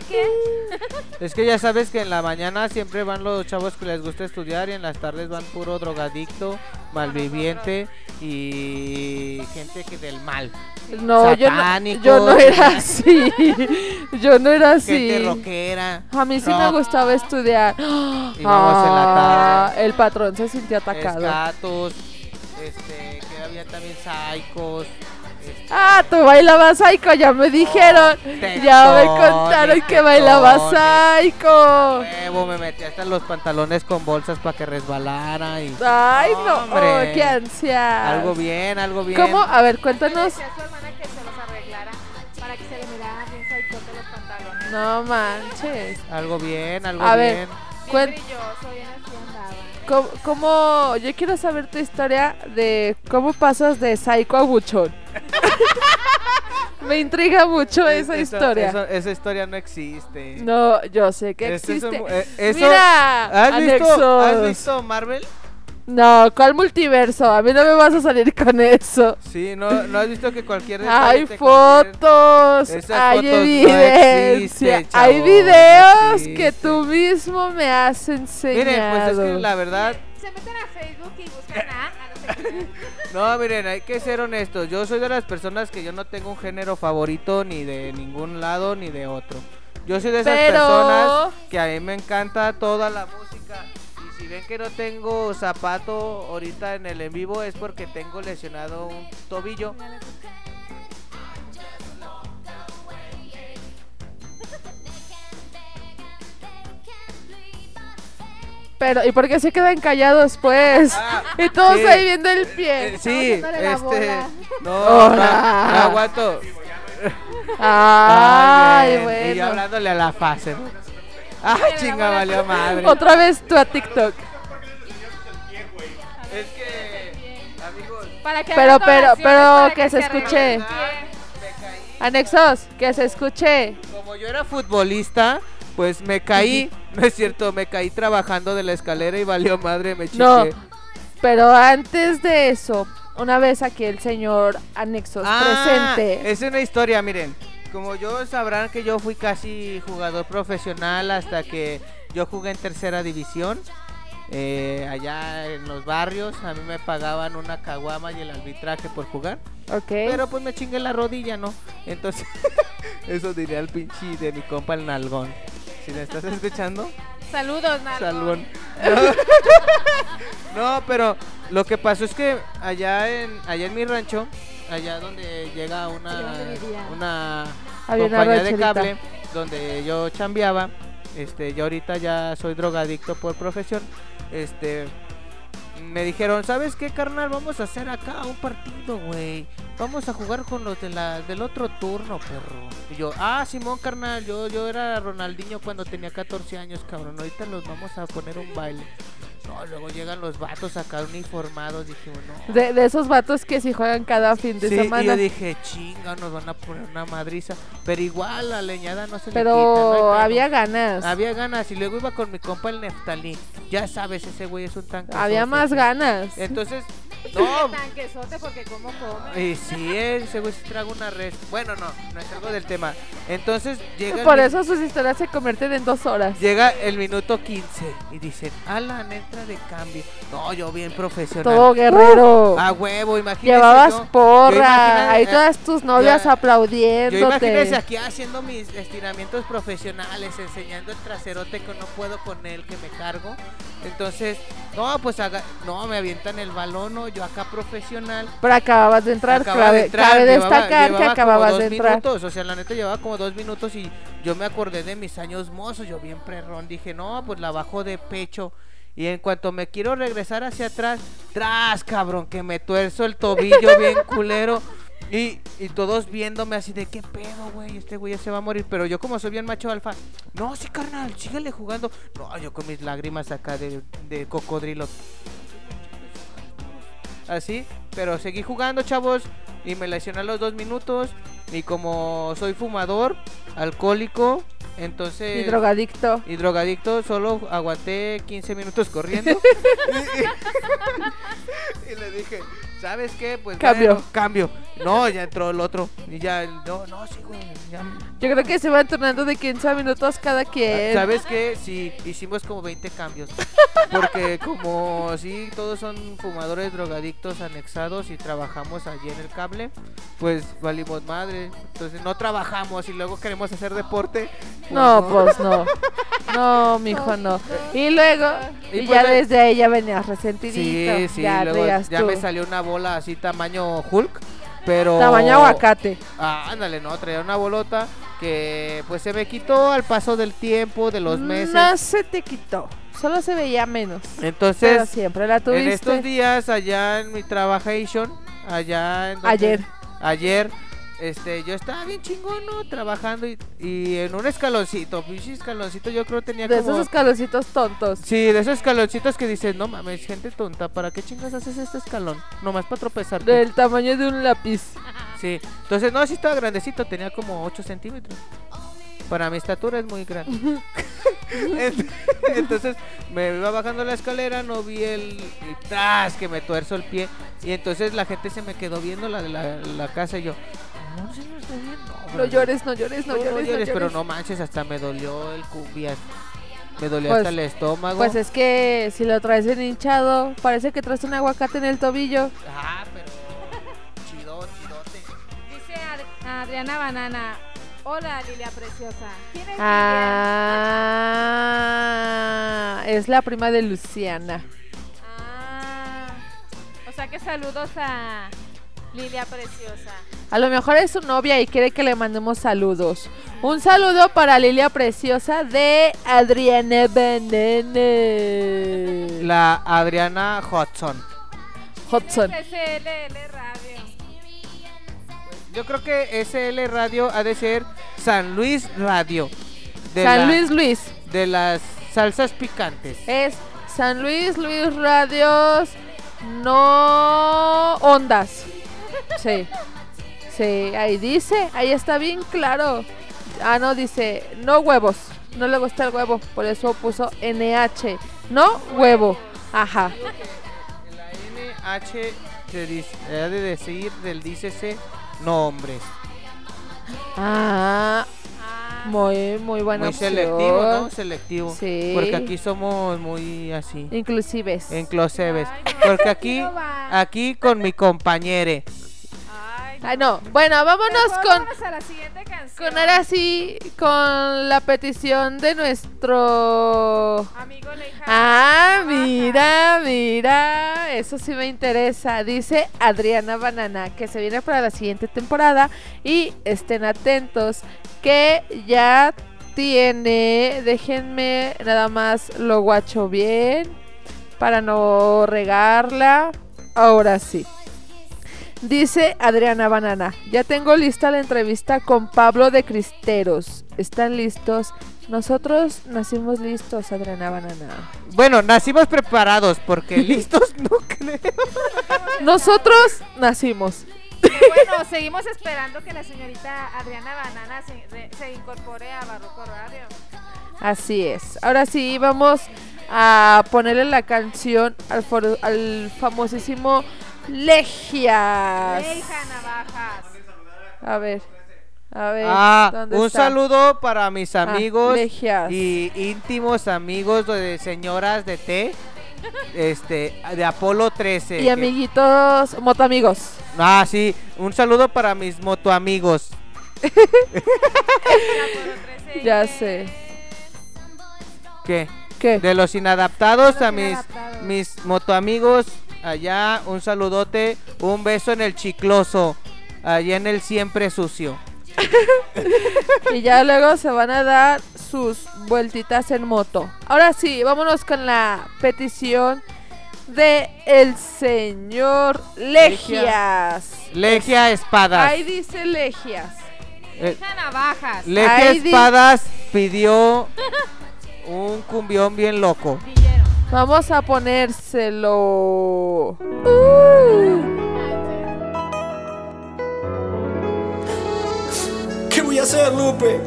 Es que ya sabes que en la mañana siempre van los chavos que les gusta estudiar y en las tardes van puro drogadicto, malviviente y gente que del mal. No, yo no, Satánicos, yo no era así. Yo no era así. Gente rockera. A mí sí me rock, gustaba estudiar. Y vamos en la Ah, el patrón se sintió atacado. Escatos, este, también psicos. este, Ah, tú bailabas psycho, ya me dijeron. Ya me contaron que bailabas psycho. huevo, me metí hasta los pantalones con bolsas para que resbalara y Ay, no, Hombre. oh, qué ansia. algo bien, algo bien. ¿Cómo? A ver, cuéntanos. No manches. Algo bien, algo A ver. bien. Brilloso, bien. ¿Cómo, cómo- Yo quiero saber tu historia de cómo pasas de psycho a buchón. Me intriga mucho esa Eso- historia. eso- esa historia no existe. No, yo sé que Este es un- existe. eh, eso- Mira, ¿Has visto, anexos. ¿Has visto Marvel? No, ¿cuál multiverso? A mí no me vas a salir con eso. Sí, ¿no, ¿no has visto que cualquier Hay fotos, Esas hay fotos no evidencia, existen, hay videos no que tú mismo me has enseñado. Miren, pues es que la verdad, Se meten a Facebook y buscan a. no no, miren, hay que ser honestos. Yo soy de las personas que yo no tengo un género favorito ni de ningún lado ni de otro. Yo soy de esas Pero- personas que a mí me encanta toda la música. Si ven que no tengo zapato ahorita en el en vivo es porque tengo lesionado un tobillo. Pero, ¿y por qué se quedan callados pues? Ah, y todos sí. ahí viendo el pie. Eh, sí, este. No, no, no aguanto. Ay, bien. Y yo bueno. hablándole a la fase. Ah, chinga, valió madre. Otra vez tú a TikTok. Es que, amigos, Para que Pero, pero, pero que se escuche. Anexos, que se escuche. Como yo era futbolista, pues me caí. No es cierto, me caí trabajando de la escalera y valió madre, me chiqué. No. Pero antes de eso, una vez aquí el señor Anexos Ah, presente. Es una historia, miren. Como yo sabrán que yo fui casi jugador profesional hasta que yo jugué en tercera división. eh, allá en los barrios a mí me pagaban una caguama y el arbitraje por jugar. Ok. Pero pues me chingué la rodilla, ¿no? Entonces, eso diría el pinche de mi compa el nalgón. Si me estás escuchando, Saludos, Nalgón. salón. No, pero lo que pasó es que allá en allá en mi rancho, allá donde llega una una Había una compañía de cable donde yo chambeaba, este, yo ahorita ya soy drogadicto por profesión, este, me dijeron, ¿sabes qué, carnal? Vamos a hacer acá un partido, güey. Vamos a jugar con los de la, del otro turno, perro. Y yo, ah, Simón, carnal, yo, yo era Ronaldinho cuando tenía 14 años, cabrón. Ahorita los vamos a poner un baile. No, luego llegan los vatos acá uniformados, dijimos, no. De, de esos vatos que si juegan cada fin de Sí, y semana. yo dije, chinga, nos van a poner una madriza. Pero igual la leñada no se le quita. no pero había ganas. Había ganas y luego iba con mi compa el Neftalí. Ya sabes, ese güey es un tanque. Había más ganas. Entonces, No. porque como come. Y sí, güey se traga una red. Bueno, no, no es algo del tema. Entonces llega el Por mi- eso sus historias se convierten en dos horas. Llega el minuto 15 y dicen, Alan, entra de cambio. No, yo bien profesional. Todo guerrero. A huevo, imagínese. Llevabas yo- yo porra. Ahí eh, todas tus novias yo- Yo aplaudiéndote. imagínese aquí haciendo mis estiramientos profesionales, enseñando el traserote que no puedo con él, que me cargo. Entonces, no, pues haga- no, me avientan el balón, no, yo acá profesional. Pero acababas de entrar. Acababa cabe de entrar, cabe llevaba- destacar que llevaba como acababas dos de entrar. Minutos, o sea, la neta llevaba como dos minutos y yo me acordé de mis años mozos, yo bien prerrón, dije, no, pues la bajo de pecho. Y en cuanto me quiero regresar hacia atrás, tras, cabrón, que me tuerzo el tobillo bien culero. Y, y todos viéndome así de qué pedo, güey, este güey ya se va a morir. Pero yo como soy bien macho alfa, no, sí, carnal, síguele jugando. No, yo con mis lágrimas acá de, de cocodrilo. Así, pero seguí jugando, chavos. Y me lesioné a los dos minutos. Y como soy fumador, alcohólico, entonces... Y drogadicto. y drogadicto, solo aguanté 15 minutos corriendo. y le dije, ¿sabes qué? Pues Cambio. bueno, cambio. No, ya entró el otro. Y ya, no, no, sí, güey. ya. Yo creo que se van turnando de 15 a minutos cada quien. ¿Sabes qué? Sí, hicimos como 20 cambios. Porque como sí, todos son fumadores drogadictos anexados y trabajamos allí en el cable, pues valimos madre. Entonces no trabajamos y luego queremos hacer deporte. pues No, pues no. No, mijo, no. Y luego, Y y, pues ya de- desde ahí ya venías resentidito. Sí, sí, ya luego ya tú. me salió una bola así tamaño Hulk, pero... Tamaño aguacate. Ah, ándale, no, traía una bolota que pues se me quitó al paso del tiempo, de los meses. No se te quitó. Solo se veía menos. Pero Entonces, siempre la en estos tuviste. días allá en mi trabajation, allá en Ayer. ayer, este, yo estaba bien chingón, ¿no? Trabajando y, y en un escaloncito, pinche escaloncito, yo creo tenía De como... esos escaloncitos tontos. Sí, de esos escaloncitos que dices, no mames, gente tonta, ¿para qué chingas haces este escalón? Nomás para tropezar. Del tamaño de un lápiz. Sí, entonces no, sí estaba grandecito, tenía como 8 centímetros. Para mi estatura es muy grande. Ent- entonces me iba bajando la escalera, no vi el. Tras que me tuerzo el pie. Y entonces la gente se me quedó viendo la, la, la casa y yo. No, señor, está bien. No, llores, no llores, no, no, no llores, no llores, pero no manches, hasta me dolió el cubias. Me dolió Pues- hasta el estómago. Pues es que si lo traes en hinchado, parece que traes un aguacate en el tobillo. Ah, pero. Chido, chidote. Dice Ad- Adriana Banana. Hola, Lilia Preciosa. ¿Quién es Ah, es la prima de Luciana. Ah, o sea que saludos a Lilia Preciosa. A lo mejor es su novia y quiere que le mandemos saludos. Un saludo para Lilia Preciosa de Adriana Banana. La Adriana Hudson. Hudson. SLL Radio. Yo creo que SL Radio ha de ser San Luis Radio. De San la- Luis Luis. De las salsas picantes. Es San Luis Luis Radios no ondas. Sí. Sí, ahí dice, ahí está bien claro. Ah, no, dice, no huevos. No le gusta el huevo, por eso puso NH. No huevo. Ajá. La NH se dice- ha de decir del dícese nombres. Ah, muy, muy buena muy opción. selectivo, ¿no? Selectivo. Sí. Porque aquí somos muy así. Inclusives. No, Porque aquí, no aquí con mi compañere. Ay, no. Bueno, vámonos con, vámonos a la siguiente canción. con ahora sí, con la petición de nuestro Amigo lejano. Ah, mira, mira, eso sí me interesa. Dice Adriana Banana que se viene para la siguiente temporada y estén atentos que ya tiene, déjenme nada más lo guacho bien para no regarla. Ahora sí. Dice Adriana Banana, ya tengo lista la entrevista con Pablo de Cristeros. ¿Están listos? Nosotros nacimos listos, Adriana Banana. Bueno, nacimos preparados porque listos no creo. Nosotros nacimos. Bueno, seguimos esperando que la señorita Adriana Banana se, re- se incorpore a Barroco Radio. Así es. Ahora sí, vamos a ponerle la canción al, for- al famosísimo Legias. Leija Navajas. A ver, a ver. Ah, ¿dónde un está? saludo para mis Ah, amigos Legias. y íntimos amigos de señoras de té. Este, de Apolo 13. Y que- amiguitos, motoamigos. Ah, sí, un saludo para mis motoamigos. Ya sé. ¿Qué? ¿Qué? De los inadaptados Los a mis, inadaptados. mis motoamigos allá, un saludote, un beso en el chicloso, allá en el siempre sucio. Y ya luego se van a dar sus vueltitas en moto. Ahora sí, vámonos con la petición de el señor Legias. Legia Espadas. Ahí dice Legias. Eh, Leija Navajas. Legia Ahí di- Espadas pidió un cumbión bien loco. Vamos a ponérselo. Uh. ¿Qué voy a hacer, Lupe?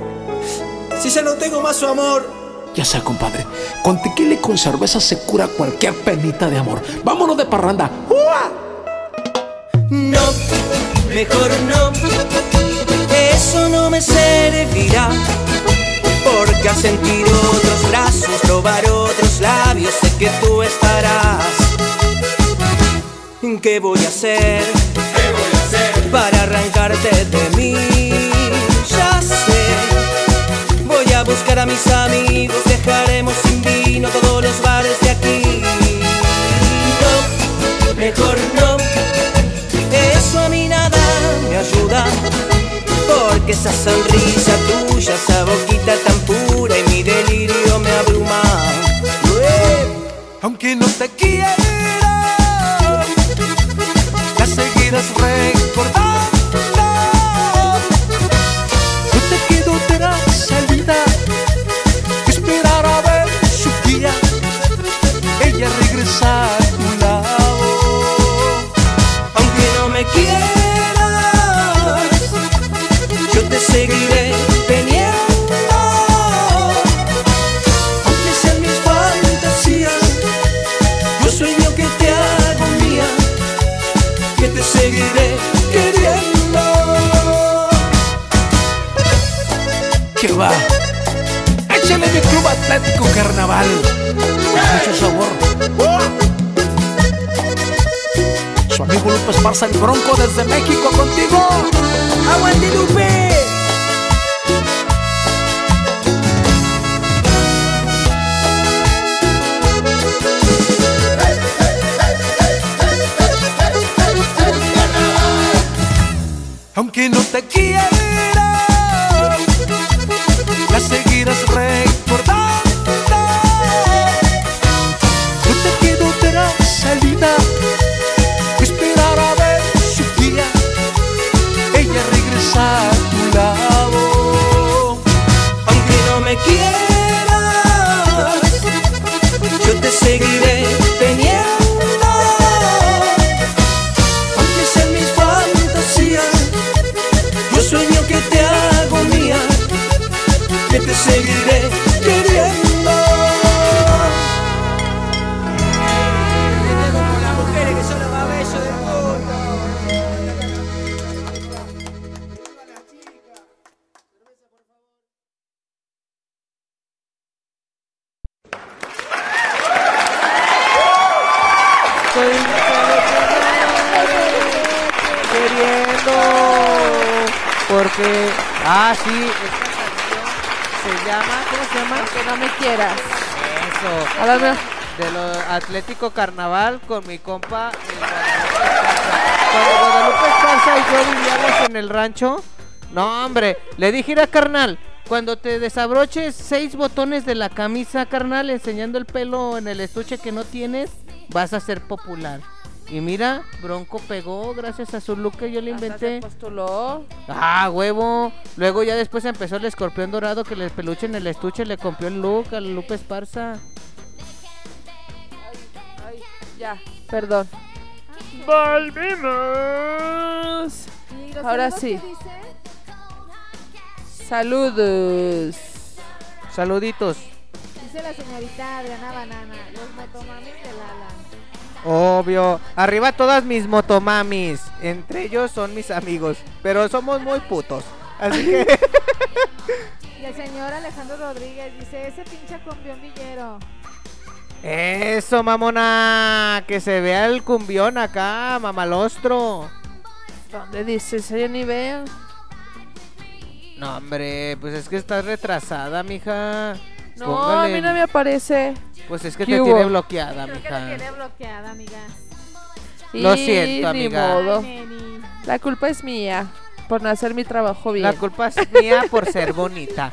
Si ya no tengo más su amor. Ya sea, compadre, con tequila y con cerveza se cura cualquier penita de amor. Vámonos de parranda. ¡Ua! No, mejor no. Eso no me servirá. Al sentir otros brazos, probar otros labios, sé que tú estarás. ¿Qué voy a hacer? Para arrancarte de mí. Ya sé. Voy a buscar a mis amigos, dejaremos sin vino todos los bares de aquí. No, mejor no. Eso a mí nada me ayuda. Porque esa sonrisa le dije a carnal, cuando te desabroches seis botones de la camisa, carnal, enseñando el pelo en el estuche que no tienes, vas a ser popular. Y mira, Bronco pegó gracias a su look que yo le inventé. postuló. Ah, huevo. Luego ya después empezó el escorpión dorado que le peluche en el estuche le copió el look al Lupe Esparza. Ay, ya, perdón. Volvimos. ¿Y los Ahora sí. dice? Saludos. Saluditos. Dice la señorita Adriana Banana, los motomamis de Lala. Obvio. Arriba todas mis motomamis. Entre ellos son mis amigos. Pero somos muy putos. Así que. Y el señor Alejandro Rodríguez dice, ese pinche cumbión villero. Eso, mamona. Que se vea el cumbión acá, mamalostro. ¿Dónde dices? Yo ni veo. No, hombre, pues es que estás retrasada, mija. No, a mí no me aparece. Pues es que ¿Qué te hubo? tiene bloqueada, Creo que la mija. tiene bloqueada, amiga. Lo siento, ni amiga. modo. Ay. La culpa es mía por no hacer mi trabajo bien. La culpa es mía por ser bonita.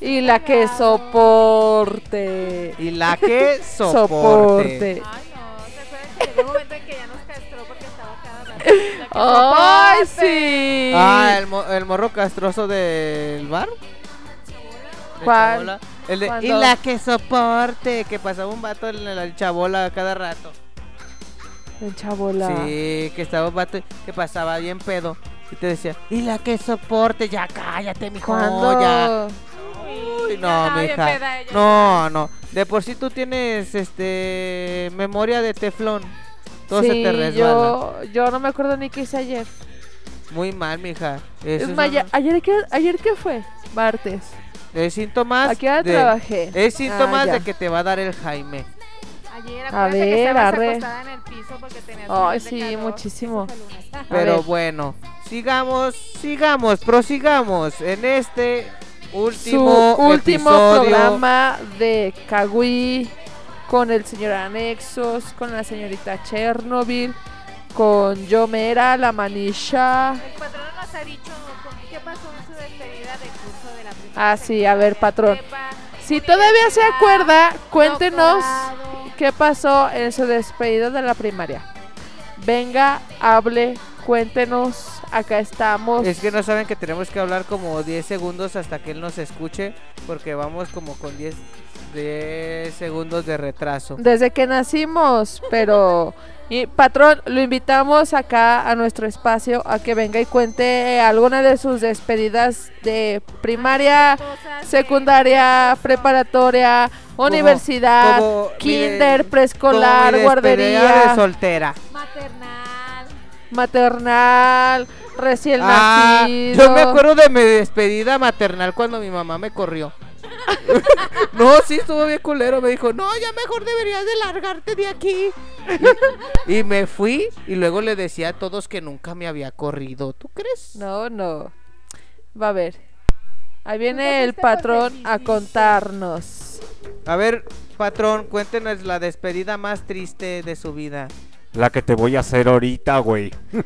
Y la que soporte. Y la que soporte. Soporte. Ay, no, ¿se acuerdan que llegó un momento en que ya nos castró porque estaba cada rato? ¡Ay, sí! Ah, el, mo- el morro castroso del bar. ¿Cuál? Chabola. El de, y la que soporte, que pasaba un vato en la chabola cada rato. En chabola. Sí, que estaba un vato que pasaba bien pedo. Y te decía, y la que soporte, ya cállate, mijo. ¿Cuándo? Ya. Uy, no, estaba bien mija. peda ella. No, no. De por sí tú tienes este memoria de teflón. Todo se Sí, te resbala. yo, yo no me acuerdo ni qué hice ayer. Muy mal, mija. Es más, ayer, qué, ¿ayer qué fue? Martes. Es síntomas. ¿A qué hora de- trabajé? Es síntomas Ah, de que te va a dar el Jaime. Ayer A que ver, estabas arre. acostada en el piso porque tenías Ay, sí, calor. muchísimo. Pero bueno, sigamos, sigamos, prosigamos en este Su último, último episodio. programa de Kawi con el señor Anexos, con la señorita Chernobyl, con Yomera, la Manisha. El patrón nos ha dicho qué pasó en su despedida de curso de la primera Ah, sí, a ver, patrón. Si todavía se acuerda, cuéntenos qué pasó en su despedida de la primaria. Venga, hable, cuéntenos, acá estamos. Es que no saben que tenemos que hablar como 10 segundos hasta que él nos escuche, porque vamos como con 10, 10 segundos de retraso. Desde que nacimos, pero... Y patrón, lo invitamos acá a nuestro espacio a que venga y cuente alguna de sus despedidas de primaria, secundaria, preparatoria, universidad, como, kinder, preescolar, guardería, de soltera. maternal. Maternal, recién Ah, nacido. yo me acuerdo de mi despedida maternal cuando mi mamá me corrió. No, sí, estuvo bien culero. Me dijo, no, ya mejor deberías de largarte de aquí. y me fui y luego le decía a todos que nunca me había corrido. ¿Tú crees? No, no. Va a ver. Ahí viene el patrón a contarnos. A ver, patrón, cuéntenos la despedida más triste de su vida. La que te voy a hacer ahorita, güey.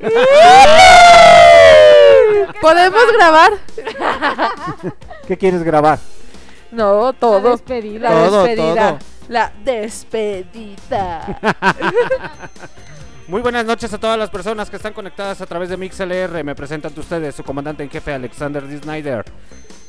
¿Podemos grabar? ¿Qué quieres grabar? No, todo. despedida. La Todo, despedida. todo. La despedida. Muy buenas noches a todas las personas que están conectadas a través de MixLR. Me presentan ustedes su comandante en jefe Alexander D. Snyder.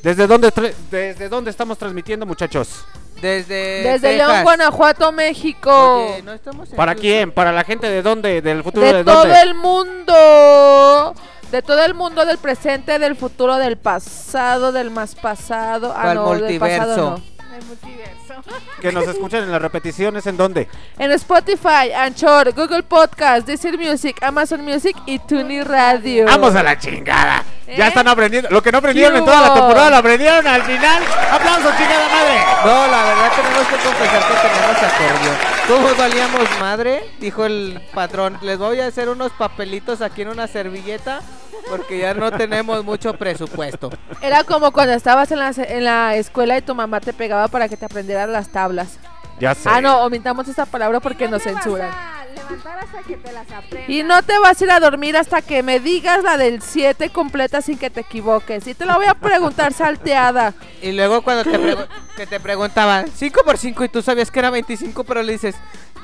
¿Desde dónde, ¿Desde dónde estamos transmitiendo, muchachos? Desde, Desde Texas. León, Guanajuato, México. Oye, no estamos en ¿Para quién? ¿Para la gente de dónde? ¿Del futuro de, de todo dónde? el mundo. De todo el mundo, del presente, del futuro, del pasado, del más pasado. Ah, ¿Cuál no, del multiverso? pasado no. El multiverso. Que nos escuchen en las repeticiones, ¿en dónde? En Spotify, Anchor, Google Podcast, Deezer Music, Amazon Music y Tuni Radio. ¡Vamos a la chingada! Ya ¿Eh? están aprendiendo. Lo que no aprendieron ¿Qué en toda la temporada lo aprendieron al final. ¡Aplausos, chingada madre! No, la verdad tenemos que confesar que tenemos acordeón. ¿Cómo valíamos madre? Dijo el patrón. Les voy a hacer unos papelitos aquí en una servilleta porque ya no tenemos mucho presupuesto. Era como cuando estabas en la, en la escuela y tu mamá te pegaba para que te aprendieras las tablas. Ya sé. Ah, no, omitamos esta palabra porque Y no nos censuran. a levantar hasta que te las aprendas. Y no te vas a ir a dormir hasta que me digas la del 7 completa sin que te equivoques. Y te la voy a preguntar salteada. Y luego cuando te, pregu- que te preguntaban 5 por 5 y tú sabías que era 25, pero le dices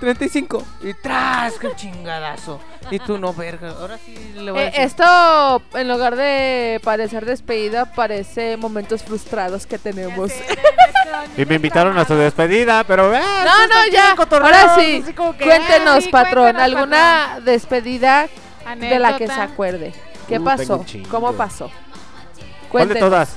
35 y tras, qué chingadazo. Y tú no, verga. Ahora sí le voy a Eh, decir. esto, en lugar de parecer despedida, parece momentos frustrados que tenemos. Y me invitaron a su despedida, pero. eh, No, no, ya. Ahora sí. Cuéntenos, sí, patrón, cuéntanos, alguna despedida de la que se acuerde. ¿Qué Uh, pasó? ¿Cómo pasó? ¿Cuál de Cuéntenos. todas?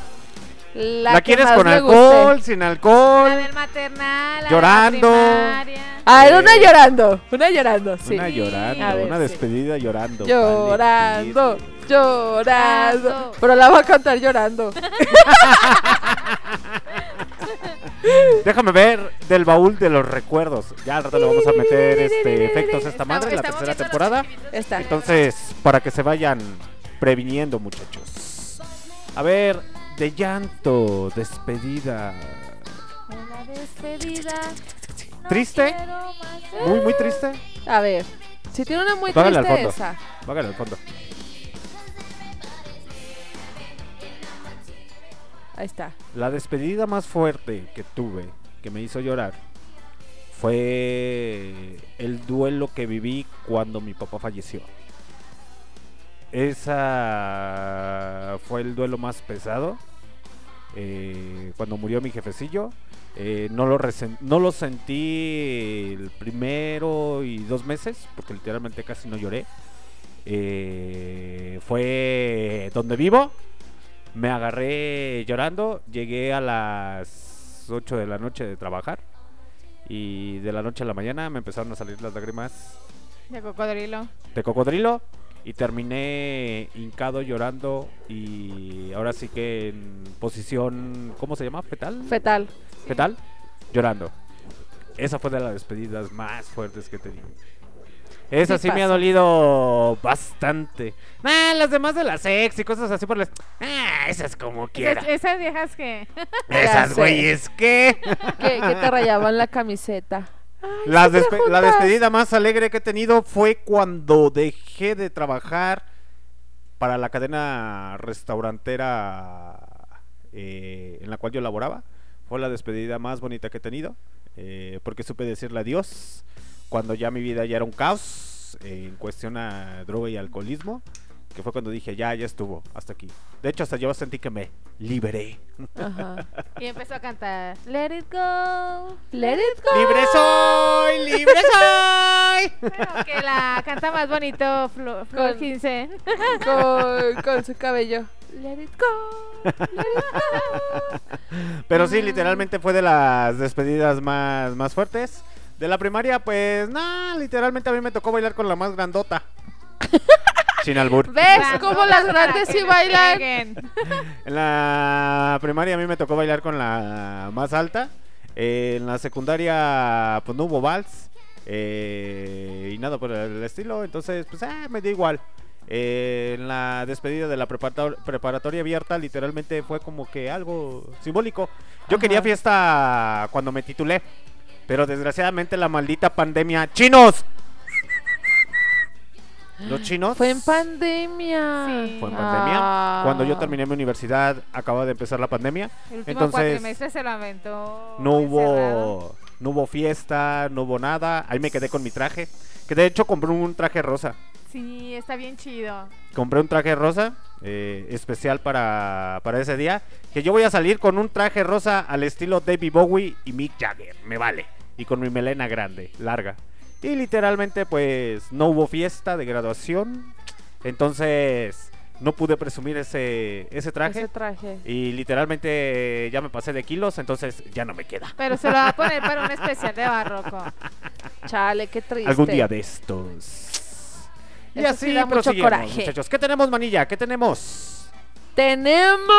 La, ¿La, quieres con alcohol, guste. sin La alcohol? del maternal, la Llorando. De la primaria. Ah, era una llorando. Una llorando, sí. Una llorando, ver, una sí. despedida llorando. Llorando, vale, llorando. Pero la va a cantar llorando. Déjame ver del baúl de los recuerdos. Ya al rato le vamos a meter este efectos a esta madre en la tercera temporada. Está. Entonces, para que se vayan previniendo, muchachos. A ver, de llanto, despedida. La despedida. no ¿Triste? Muy, muy triste. A ver. Si tiene una muy Págale al triste fondo. esa. Al fondo. Ahí está. La despedida más fuerte que tuve, que me hizo llorar, fue el duelo que viví cuando mi papá falleció. Esa fue el duelo más pesado. eh, cuando murió mi jefecillo. Eh, no, lo no lo sentí el primero y dos meses, porque literalmente casi no lloré. Eh, fue donde vivo. Me agarré llorando. Llegué a las 8 de la noche de trabajar. Y de la noche a la mañana me empezaron a salir las lágrimas De cocodrilo. de cocodrilo. Y terminé hincado llorando. Y ahora sí que en posición. ¿Cómo se llama? ¿Fetal? Fetal. fetal. Llorando. Esa fue de las despedidas más fuertes que he tenido. Esa Sí sí, me ha dolido bastante. Nah, las demás de las ex y cosas así por las. Ah, esas como quiera. Es- esas viejas que. Esas güeyes que. Que, que te rayaban la camiseta. Ay, despe- la despedida más alegre que he tenido fue cuando dejé de trabajar para la cadena restaurantera eh, en la cual yo laboraba. Fue la despedida más bonita que he tenido eh, porque supe decirle adiós cuando ya mi vida ya era un caos eh, en cuestión a droga y alcoholismo. Que fue cuando dije, ya, ya estuvo, hasta aquí. De hecho, hasta yo sentí que me liberé. Ajá. Y empezó a cantar. Let it go. Let it go. ¡Libre soy! ¡Libre soy! Pero que la canta más bonito Flor, Flor Con- 15. Con, con su cabello. Let it go. Let it go. Pero sí, literalmente fue de las despedidas más, más fuertes. De la primaria, pues, no, literalmente a mí me tocó bailar con la más grandota. Sin albur. ¿Ves cómo las grandes sí bailan? En la primaria a mí me tocó bailar con la más alta. Eh, en la secundaria pues no hubo vals. eh, y nada por el estilo. Entonces, pues ah, me dio igual. Eh, en la despedida de la preparator- preparatoria abierta literalmente fue como que algo simbólico. Yo quería fiesta cuando me titulé. Pero desgraciadamente la maldita pandemia... ¡Chinos! Los chinos... Fue en pandemia. Sí. Fue en pandemia. Ah. Cuando yo terminé mi universidad, acababa de empezar la pandemia. El último Entonces, cuatrimestre se lo aventó. no hubo no hubo fiesta, no hubo nada. Ahí me quedé con mi traje. Que de hecho compré un traje rosa. Sí, está bien chido. Compré un traje rosa eh, especial para, para ese día. Que yo voy a salir con un traje rosa al estilo David Bowie y Mick Jagger. Me vale. Y con mi melena grande, larga. Y literalmente pues no hubo fiesta de graduación. Entonces no pude presumir ese, ese traje. Ese traje. Y literalmente ya me pasé de kilos, entonces ya no me queda. Pero se lo va a poner para un especial de barroco. Chale, qué triste. Algún día de estos. Y así sí da mucho coraje. muchachos. ¿Qué tenemos, manilla? ¿Qué tenemos? Tenemos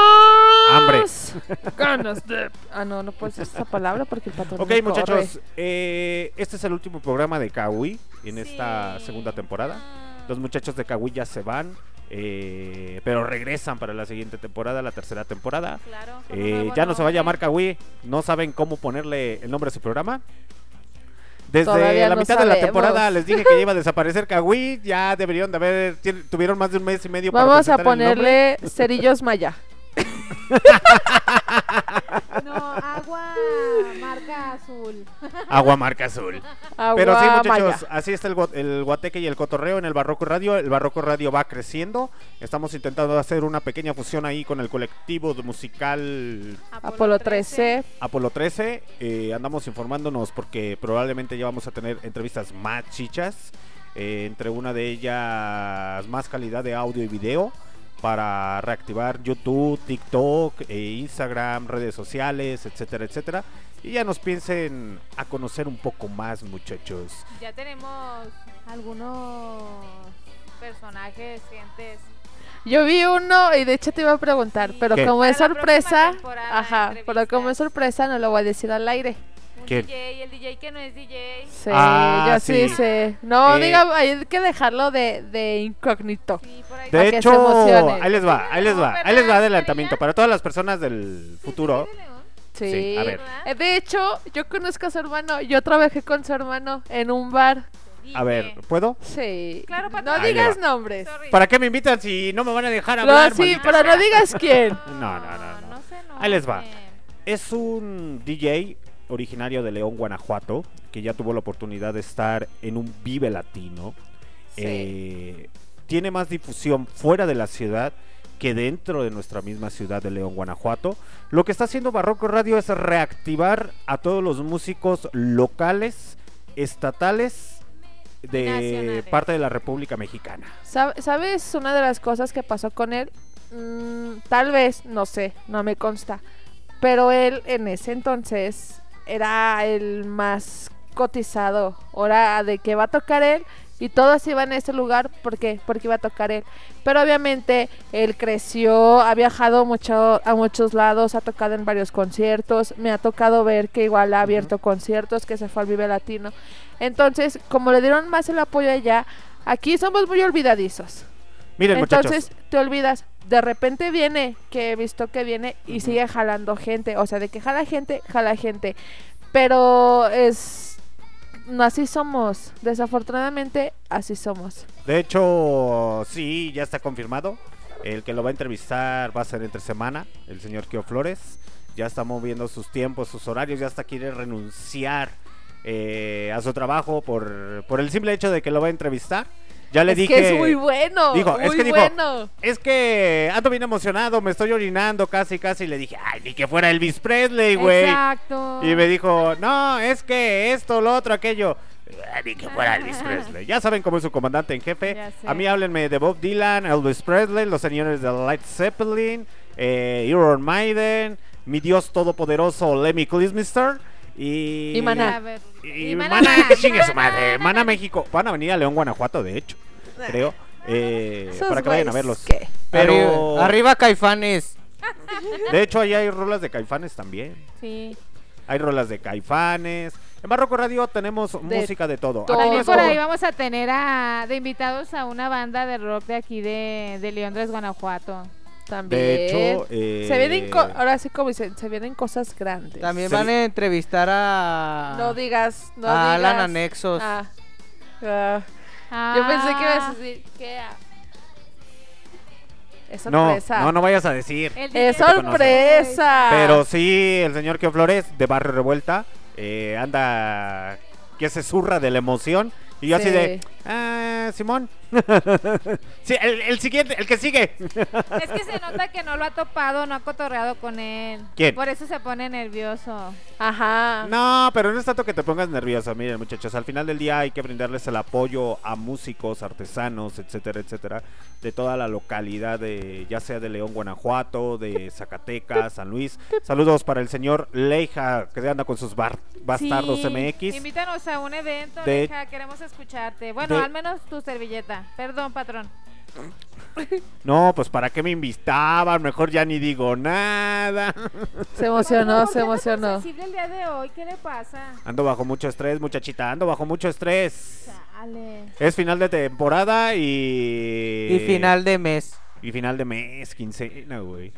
Hambre. ganas de. Ah, no, no puedo decir esa palabra porque el patrón. Ok, muchachos. eh, este es el último programa de Kawi en esta segunda temporada. Los muchachos de Kawi ya se van, eh, pero regresan para la siguiente temporada, la tercera temporada. Claro. Eh, ya no se va a llamar Kawi, no saben cómo ponerle el nombre a su programa. Desde Todavía la no mitad de la temporada les dije que iba a desaparecer Kawi, ya deberían de haber, tuvieron más de un mes y medio para Vamos a ponerle cerillos maya. No, agua marca azul. Agua marca azul. Agua Pero sí, muchachos, maya. así está el, gua- el guateque y el cotorreo en el Barroco Radio. El Barroco Radio va creciendo. Estamos intentando hacer una pequeña fusión ahí con el colectivo de musical Apolo 13. Apolo 13. Eh, andamos informándonos porque probablemente ya vamos a tener entrevistas más chichas. eh, entre una de ellas más calidad de audio y video para reactivar YouTube, TikTok, eh, Instagram, redes sociales, etcétera, etcétera. Y ya nos piensen a conocer un poco más, muchachos. Ya tenemos algunos personajes, gentes. Yo vi uno y de hecho te iba a preguntar, pero ¿Qué? como Para es sorpresa, ajá, pero como es sorpresa no lo voy a decir al aire. DJ, el DJ que no es DJ. Sí, Ah, yo sí, sí. sé. No, Eh, diga, hay que dejarlo de, de incógnito. Sí, por ahí. De Para hecho, ahí les va, ahí les va, No, ahí les va ¿verdad, adelantamiento para todas las personas del futuro. ¿Sí? Sí. Sí, a ver. Eh, De hecho, yo conozco a su hermano. Yo trabajé con su hermano en un bar. A ver. ¿puedo? Sí. Claro, no. Ahí le digas nombres. Sorry. ¿Para qué me invitan si no me van a dejar No, hablar? sí, maldita pero no digas quién. No, no, no, no. No Ahí les va. Es un DJ originario de León, Guanajuato, que ya tuvo la oportunidad de estar en un Vive Latino. Sí. Eh, tiene más difusión fuera de la ciudad que dentro de nuestra misma ciudad de León, Guanajuato. Lo que está haciendo Barroco Radio es reactivar a todos los músicos locales, estatales de Nacionales. parte de la República Mexicana. Sab- ¿Sabes una de las cosas que pasó con él? Mm, tal vez, no sé, no me consta. Pero él en ese entonces era el más cotizado. Hora de que va a tocar él y todos iban a ese lugar. ¿Por qué? Porque iba a tocar él. Pero obviamente él creció, ha viajado mucho a muchos lados, ha tocado en varios conciertos. Me ha tocado ver que igual ha abierto conciertos, que se fue al Vive Latino. Entonces, como le dieron más el apoyo allá, aquí somos muy olvidadizos. Miren, Entonces muchachos. te olvidas, de repente viene, que he visto que viene y sigue jalando gente, o sea, de que jala gente, jala gente. Pero es no así somos, desafortunadamente así somos. De hecho, sí, ya está confirmado. El que lo va a entrevistar va a ser entre semana, el señor Kio Flores. Ya está moviendo sus tiempos, sus horarios, ya hasta quiere renunciar eh, a su trabajo por, por el simple hecho de que lo va a entrevistar. Ya le es dije. que es muy bueno, Dijo, muy es que dijo, bueno. Es que ando bien emocionado, me estoy orinando casi, casi. Y le dije, ay, ni que fuera Elvis Presley, güey. Exacto. Y me dijo, no, es que esto, lo otro, aquello. "Ah, Ni que fuera Elvis Presley. Ya saben cómo es su comandante en jefe. A mí háblenme de Bob Dylan, Elvis Presley, los señores de Light Zeppelin, eh, Iron Maiden, mi Dios todopoderoso Lemmy Kilmister y... Y Maná. Y, y Maná, Maná. que chingue su madre. Maná México. Van a venir a León, Guanajuato, de hecho. Creo. eh, para que vayan a verlos. ¿qué? Pero Arriba, arriba Caifanes. de hecho ahí hay rolas de Caifanes también. Sí. Hay rolas de Caifanes. En Barroco Radio tenemos música de todo. También por ahí vamos a tener a, de invitados a una banda de rock de aquí de, de Leondres, Guanajuato. También. De hecho, eh, se vienen, co- ahora sí como dicen, se vienen cosas grandes. También Se van a entrevistar a. No digas, no a Alan digas. Anexos. Ah. Ah. Yo pensé que ibas a decir que. Es no, sorpresa. no, no vayas a decir. El Es sorpresa. Pero sí, el señor Kio Flores de Barrio Revuelta eh, anda que se zurra de la emoción. Y yo así Sí. de, ah, Simón. sí, el, el siguiente, el que sigue. Es que se nota que no lo ha topado, no ha cotorreado con él. ¿Quién? Por eso se pone nervioso. Ajá. No, pero no es tanto que te pongas nervioso. Miren, muchachos, al final del día hay que brindarles el apoyo a músicos, artesanos, etcétera, etcétera, de toda la localidad, de ya sea de León, Guanajuato, de Zacatecas, San Luis. Saludos para el señor Leija, que anda con sus bar- bastardos Sí, MX. Invítanos a un evento, De- Leja, queremos escucharte. Bueno, de- al menos tu servilleta. Perdón, patrón. No, pues para qué me invitaban, mejor ya ni digo nada. Se emocionó, ¿Por se tan emocionó. sensible el día de hoy? ¿Qué le pasa? Ando bajo mucho estrés, muchachita, ando bajo mucho estrés. Chale. Es final de temporada y... Y final de mes. Y final de mes, quincena, güey.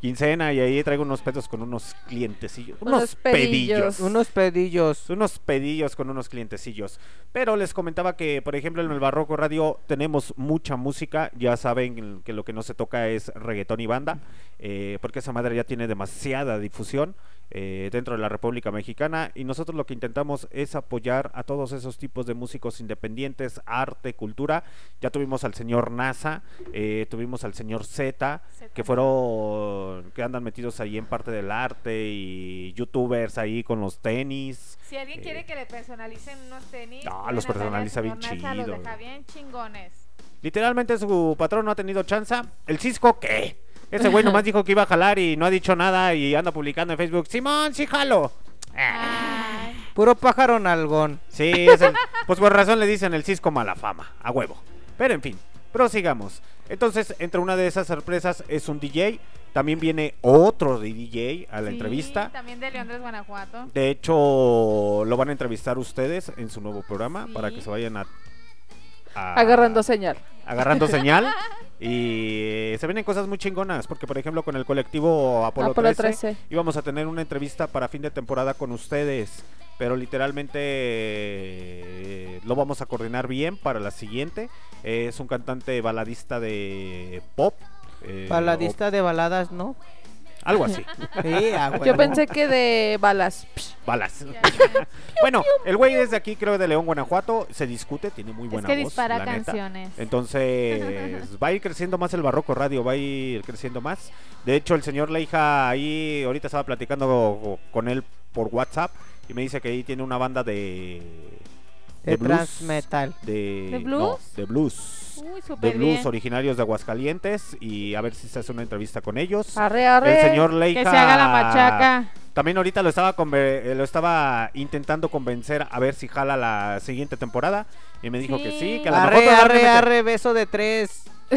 Quincena y ahí traigo unos pedos con unos clientecillos. Unos, Unos pedillos. pedillos. Unos pedillos. Unos pedillos con unos clientecillos. Pero les comentaba que, por ejemplo, en el Barroco Radio tenemos mucha música. Ya saben que lo que no se toca es reggaetón y banda. eh, porque esa madre ya tiene demasiada difusión eh, dentro de la República Mexicana. Y nosotros lo que intentamos es apoyar a todos esos tipos de músicos independientes, arte, cultura. Ya tuvimos al señor NASA, eh, tuvimos al señor Z, que fueron, que andan metidos ahí en parte del arte y youtubers ahí con los tenis. Si alguien Eh, quiere que le personalicen unos tenis, No, los personaliza bien Los chido, deja bien chingones. Literalmente su patrón no ha tenido chanza. El Cisco, ¿qué? Ese güey nomás dijo que iba a jalar y no ha dicho nada y anda publicando en Facebook. Simón, sí jalo. Ay, Puro pájaro nalgón. Sí, es el- pues por razón le dicen el Cisco mala fama, a huevo. Pero en fin, prosigamos. Entonces, entre una de esas sorpresas es un DJ. También viene otro de DJ a la sí, entrevista. También de Leondres, Guanajuato. De hecho, lo van a entrevistar ustedes en su nuevo programa Sí. para que se vayan a, a- Agarrando señal. agarrando señal. Y se vienen cosas muy chingonas, porque por ejemplo con el colectivo Apolo, Apolo 13, 13. íbamos a tener una entrevista para fin de temporada con ustedes, pero literalmente eh, lo vamos a coordinar bien para la siguiente. Es un cantante baladista de pop. eh, Baladista de baladas, ¿no? Algo así. Sí, a Yo pensé que de balas. Psh, Balas. Bueno, el güey es de aquí, creo de León, Guanajuato. Se discute, tiene muy Es buena que voz. dispara la neta. canciones. Entonces va a ir creciendo más el Barroco Radio, va a ir creciendo más. De hecho, el señor Leija ahí, ahorita estaba platicando con él por WhatsApp y me dice que ahí tiene una banda de... De blues, trans metal. De, ¿De no, blues? de blues. Uy, De blues bien. originarios de Aguascalientes y a ver si se hace una entrevista con ellos. Arre, arre. El señor Leija... Que se haga la machaca. También ahorita lo estaba eh, lo estaba intentando convencer a ver si jala la siguiente temporada y me dijo que sí, que a lo mejor Arre, arre, arre, beso de tres.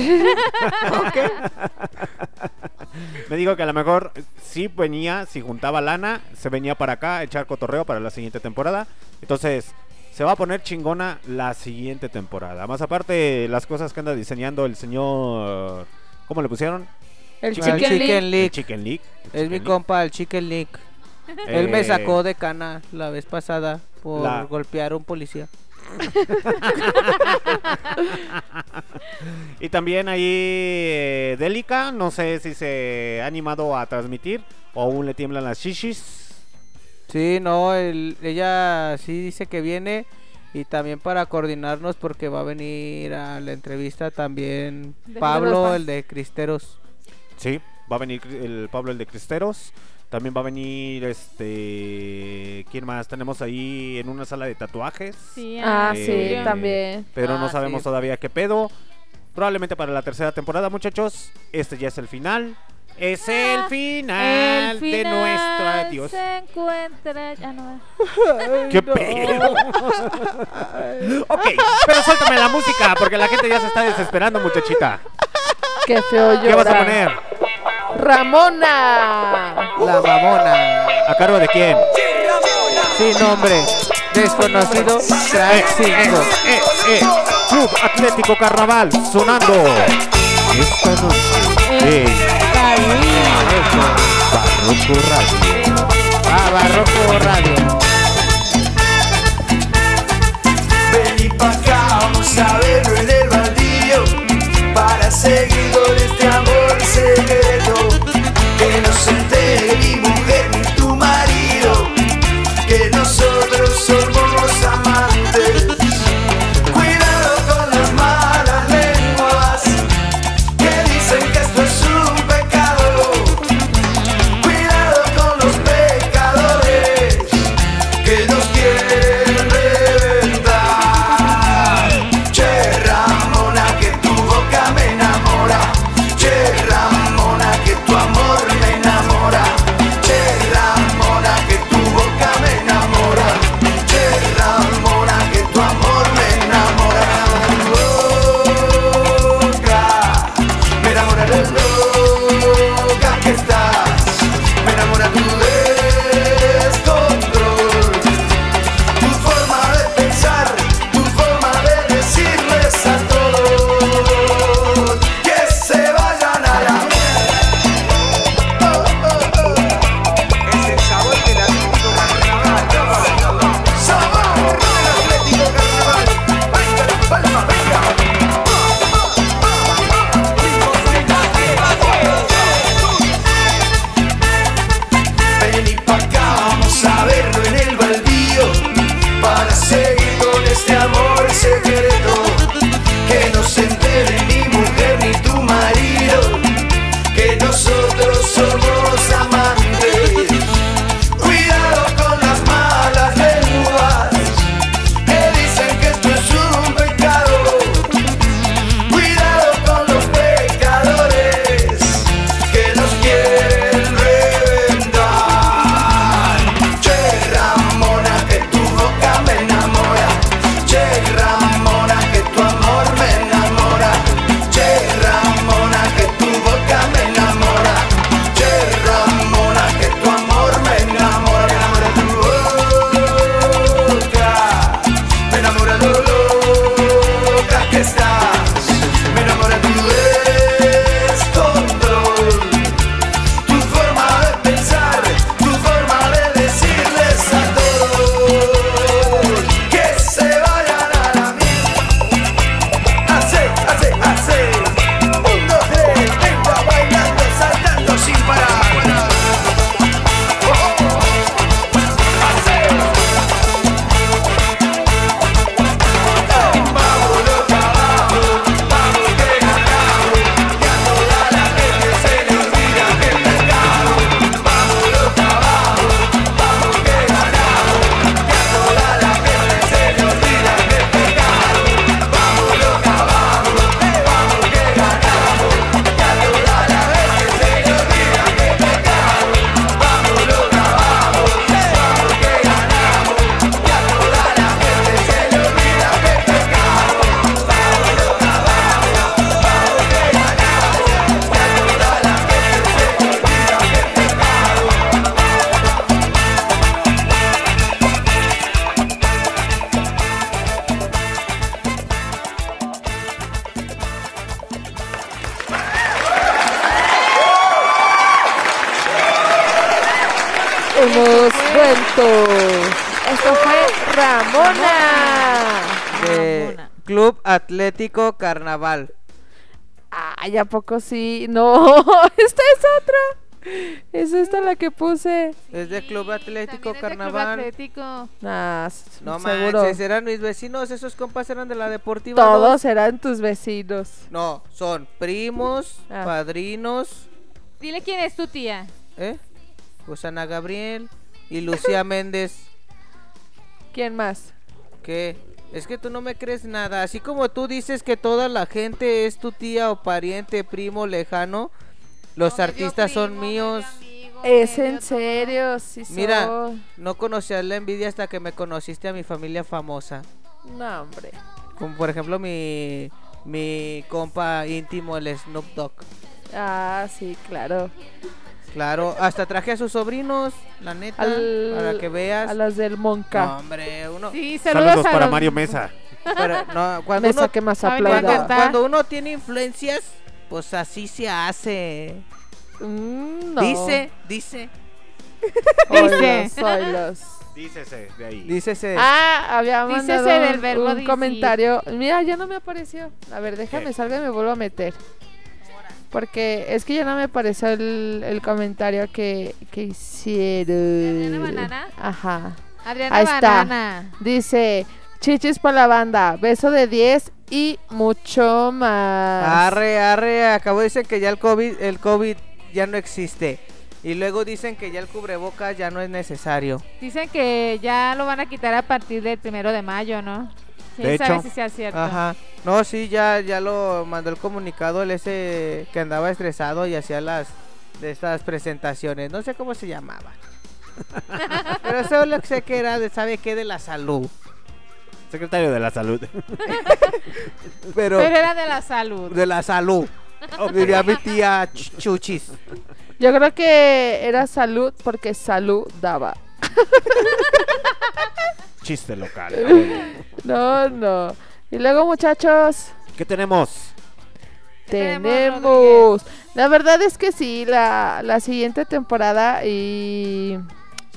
Me dijo que a lo mejor sí venía, si juntaba lana, se venía para acá a echar cotorreo para la siguiente temporada. Entonces, se va a poner chingona la siguiente temporada. Más aparte, las cosas que anda diseñando el señor. ¿Cómo le pusieron? El Chicken Chicken Chicken League. El League. Chicken League. el Es Chicken mi League. compa, el Chicken League. Él Eh, me sacó de cana la vez pasada por La- golpear a un policía. Y también ahí eh, Delica, no sé si se ha animado a transmitir o aún le tiemblan las shishis. Sí, no, el- ella sí dice que viene y también para coordinarnos porque va a venir a la entrevista también De Pablo, el de Cristeros. Sí, va a venir el Pablo el de Cristeros. También va a venir este ¿quién más? Tenemos ahí en una sala de tatuajes, Sí, Ah, Eh, sí, también. pero no Ah, sabemos sí. todavía qué pedo. Probablemente para la tercera temporada, muchachos. Este ya es el final. Es ah, el final, de nuestro adiós. Se encuentra. Ah, no. Ay, ¡Qué no. pedo! ok, pero suéltame la música porque la gente ya se está desesperando, muchachita. ¡Qué feo llora. ¿Qué vas a poner? ¡Ramona! La mamona. ¿A cargo de quién? Sin nombre. Desconocido. Track eh, 5. Eh, eh, eh, Club Atlético Carnaval sonando. Esta noche. Barroco Radio. Ah, Barroco Radio. Ven y pa' acá, vamos a verlo en el baldío. Para seguidores de amor, se auténtico carnaval. Ay, ¿a poco sí? No, esta es otra. Es esta la que puse. Es de Club Atlético es Carnaval. Club Atlético. No seguro. manches, eran mis vecinos, esos compas eran de la deportiva. Todos 2? eran tus vecinos. No, son primos, ah. padrinos. Dile quién es tu tía. ¿Eh? Pues Ana Gabriel y Lucía Méndez. ¿Quién más? ¿Qué? Es que tú no me crees nada. Así como tú dices que toda la gente es tu tía o pariente, primo, lejano, los artistas son míos. Es en serio, sí Mira, no conocías la envidia hasta que me conociste a mi familia famosa. No, hombre. Como por ejemplo mi, mi compa íntimo, el Snoop Dogg. Ah, sí, claro. Claro, hasta traje a sus sobrinos, la neta, Al- para que veas. A las del Monca. No, hombre, uno... Sí, Saludos para los- Mario Mesa. Pero, no, cuando, Mesa uno, que más cantar. cuando uno tiene influencias, pues así se hace. Mm, no. Dice, dice, oilos. Dícese de ahí. dícese. Ah, había Dícese mandado del un, verbo un decir. comentario. Mira, ya no me apareció. A ver, déjame salga y me vuelvo a meter. Porque es que ya no me apareció el, el comentario que, que hicieron. ¿Adriana Banana? Ajá. Adriana Ahí está. Banana. Dice, chichis para la banda, beso de 10 y mucho más. Arre, arre, acabo dicen que ya el COVID, el COVID ya no existe. Y luego dicen que ya el cubrebocas ya no es necesario. Dicen que ya lo van a quitar a partir del primero de mayo, ¿no? ¿Quién De sabe hecho. si sea cierto? Ajá. No, sí, ya, ya lo mandó el comunicado el ese que andaba estresado y hacía las de estas presentaciones. No sé cómo se llamaba. Pero solo sé que era de, ¿sabe qué? De la salud. Secretario de la Salud. Pero, Pero era de la salud. de la salud. Diría mi tía Ch- Chuchis. Yo creo que era salud porque salud daba. Chiste local. No, no. Y luego, muchachos, ¿Qué tenemos? tenemos. La verdad es que sí, la, la siguiente temporada y.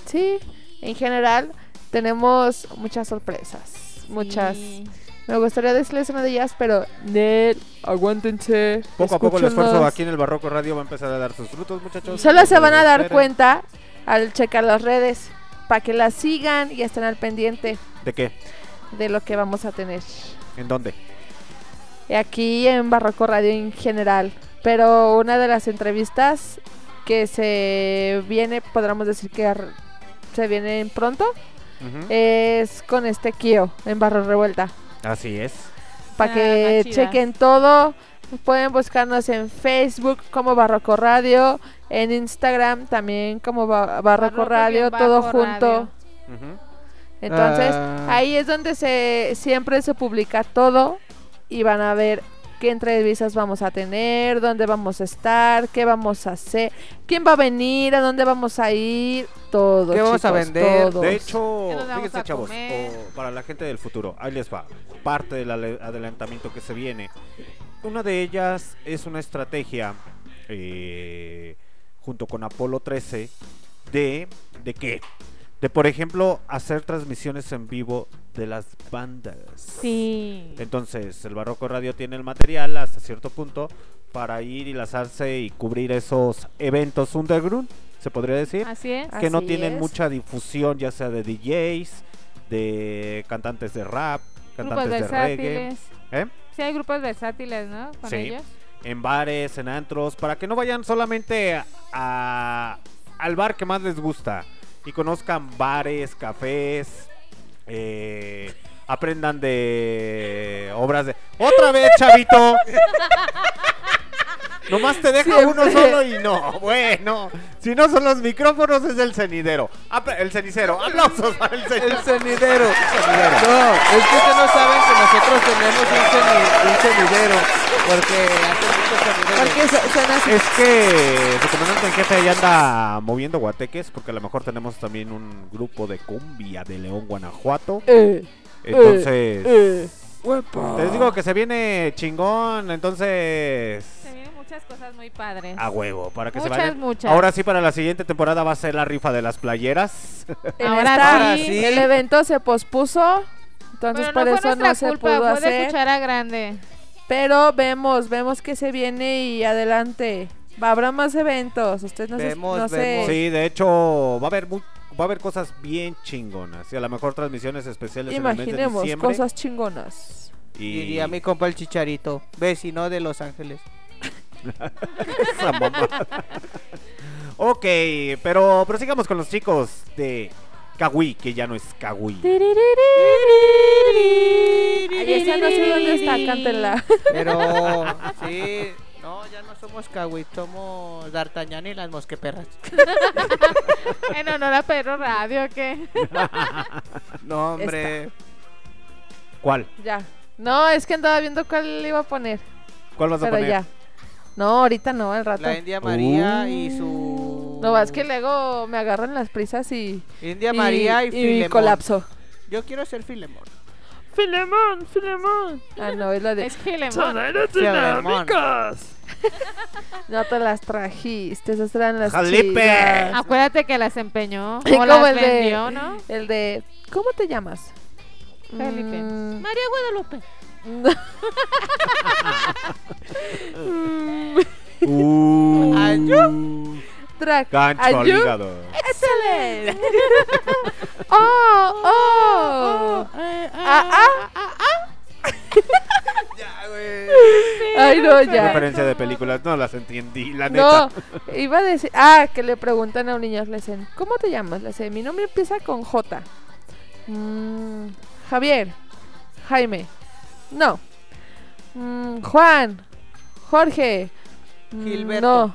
Sí, en general, tenemos muchas sorpresas. Muchas. Sí. Me gustaría decirles una de ellas, pero. Nel, aguántense. Poco a poco el esfuerzo aquí en el Barroco Radio va a empezar a dar sus frutos, muchachos. Solo se van a dar Esperen. cuenta al checar las redes. Para que las sigan y estén al pendiente ¿De qué? de lo que vamos a tener. ¿En dónde? aquí en Barroco Radio en general. Pero una de las entrevistas que se viene, podríamos decir que se viene pronto, es con este Kio en Barro Revuelta. Así es. Para Ah, que chequen todo. Pueden buscarnos en Facebook como Barroco Radio, en Instagram también como Ba- Barroco Barroco Radio, todo junto. Entonces, Ah. ahí es donde se siempre se publica todo y van a ver qué entrevistas vamos a tener, dónde vamos a estar, qué vamos a hacer, quién va a venir, a dónde vamos a ir, todo. ¿Qué vamos a vender? todo. De hecho, ¿Qué nos vamos fíjense chavos, o para la gente del futuro, ahí les va. Parte del adelantamiento que se viene. Una de ellas es una estrategia eh, junto con Apolo 13 de de qué? De por ejemplo hacer transmisiones en vivo de las bandas. Sí. Entonces, el Barroco Radio tiene el material hasta cierto punto para ir y lanzarse y cubrir esos eventos underground, se podría decir Así es. que no tienen es. mucha difusión, ya sea de DJs, de cantantes de rap, Grupos cantantes de reggae, versátiles. ¿eh? Sí, hay grupos versátiles, ¿no? Con Sí. ellos. en bares, en antros, para que no vayan solamente a, al bar que más les gusta y conozcan bares, cafés, eh, aprendan de obras de... Otra vez, chavito. Nomás te deja Siempre. uno solo y no, bueno. Si no son los micrófonos es el cenidero. Apla- el cenicero. Aplausos para el cenicero. El cenidero. No, es que ustedes no saben que nosotros tenemos un, ceni- un cenidero. Porque hace muchos cenideros. Es que su comandante en jefe ya anda moviendo guateques porque a lo mejor tenemos también un grupo de cumbia de León, Guanajuato. Eh, Entonces, eh. Les digo que se viene chingón, entonces Se vienen muchas cosas muy padres. a huevo para que se vayan. muchas. Ahora sí para la siguiente temporada va a ser la rifa de las playeras. Ahora esta, sí. sí. El evento se pospuso. Entonces Pero no por fue eso nuestra no se culpa, pudo fue de hacer. cuchara grande. Pero vemos, vemos que se viene y adelante. Va, habrá más eventos. Ustedes no, se- Vemos, no sé. vemos. Sí, de hecho va a haber mu- va a haber cosas bien chingonas y a lo mejor transmisiones especiales en el mes de Imaginemos diciembre. cosas chingonas. y Diría mi compa el chicharito, vecino de Los Ángeles. Esa mamada. ok, pero prosigamos con los chicos de Kawi, que ya no es Kawi. Ahí está, no sé dónde está, cántenla. Pero, sí, no, ya no somos Kawit, somos D'Artagnan y las mosqueperras. En honor a Pedro Radio, ¿qué? No, hombre. ¿Cuál? Ya. No, es que andaba viendo cuál iba a poner. ¿Cuál vas a Pero poner? ya. No, ahorita no, al rato. La India María y su. No, es que luego me agarran las prisas y. India María y, y Filemón. colapso. Yo quiero ser Filemón. Filemón, Filemón. Ah, no, es la de. Es Filemón. Dinámicos. No te las trajiste, esas eran las Jalipe. chidas. Acuérdate que las empeñó. Y O como las el de- vendió, ¿no? El de. ¿Cómo te llamas? Felipe. Mm, María Guadalupe. Uh, Ayú. Tra- gancho al hígado. ¡Excelente! ¡Oh! ¡Oh! ¡Ah! ¡Ah! Ya, güey. ¡Ay, no, ya! Referencia de películas, no las entendí, la No, neta. iba a decir. Ah, que le preguntan a un niño, le dicen, ¿cómo te llamas? Le dicen, mi nombre empieza con J. Mm, Javier. Jaime. No. Mm, Juan. Jorge. Mm, Gilberto. No.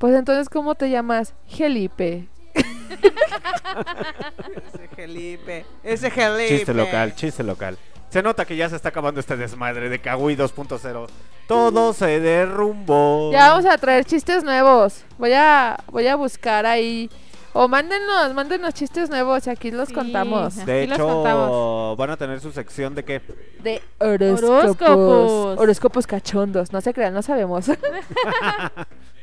Pues entonces, ¿cómo te llamas? Gelipe. Ese Felipe. Ese Felipe. Chiste local, chiste local. Se nota que ya se está acabando este desmadre de Kawaii 2.0. Todo se derrumbó. Ya vamos a traer chistes nuevos. Voy a, voy a buscar ahí. O mándenos, mándenos chistes nuevos y aquí los Sí. contamos. De hecho, contamos. van a tener su sección de qué. De horóscopos. Horóscopos. Horóscopos cachondos. No se crean, no sabemos.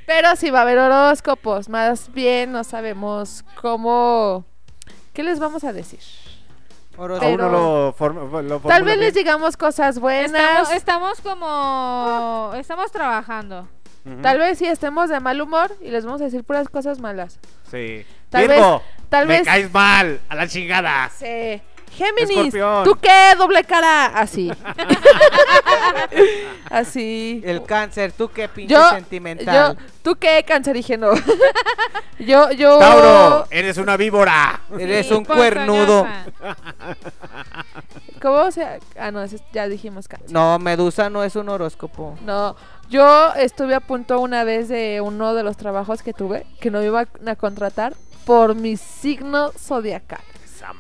Pero sí va a haber horóscopos. Más bien no sabemos cómo. ¿Qué les vamos a decir? Pero- Aún no lo, forma- lo Tal vez les digamos cosas buenas. Estamos, estamos como... Estamos trabajando. Tal vez sí estemos de mal humor y les vamos a decir puras cosas malas. Sí. Tal Virgo, Tal me vez. caes mal, a la chingada. Sí. Géminis, Escorpión. ¿tú qué? Doble cara. Así. Así. El cáncer, tú qué pinche Yo, sentimental. yo, ¿tú qué? Cancerígeno. yo, yo. Tauro, eres una víbora. Eres Sí, un cuernudo. ¿Cómo se.? Ah, no, ese- ya dijimos cáncer. No, Medusa no es un horóscopo. No, yo estuve a punto una vez de uno de los trabajos que tuve que no me iban a contratar por mi signo zodiacal.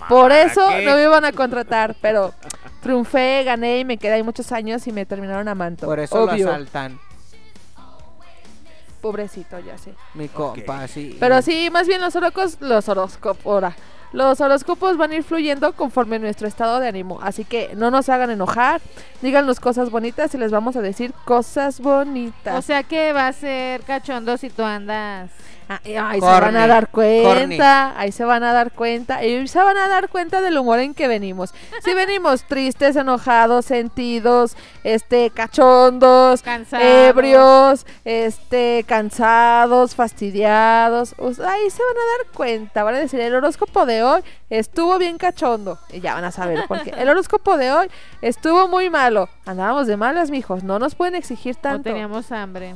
Por eso no me iban a contratar, pero triunfé, gané y me quedé ahí muchos años y me terminaron amando. Por eso Obvio. lo asaltan. Pobrecito, ya sé. Mi compa, sí. Pero sí, más bien los horóscopos, los horóscopos, ahora. Los horóscopos van a ir fluyendo conforme nuestro estado de ánimo. Así que no nos hagan enojar, díganos cosas bonitas y les vamos a decir cosas bonitas. O sea que va a ser cachondo si tú andas... Ah, ahí se van a dar cuenta, ahí se van a dar cuenta, y se van a dar cuenta del humor en que venimos. Si venimos tristes, enojados, sentidos, este, cachondos, Cansados. ebrios, este, cansados, fastidiados, us- ahí se van a dar cuenta, van a decir, el horóscopo de hoy estuvo bien cachondo, y ya van a saber por qué. El horóscopo de hoy estuvo muy malo, andábamos de malas, mijos, no nos pueden exigir tanto. teníamos hambre.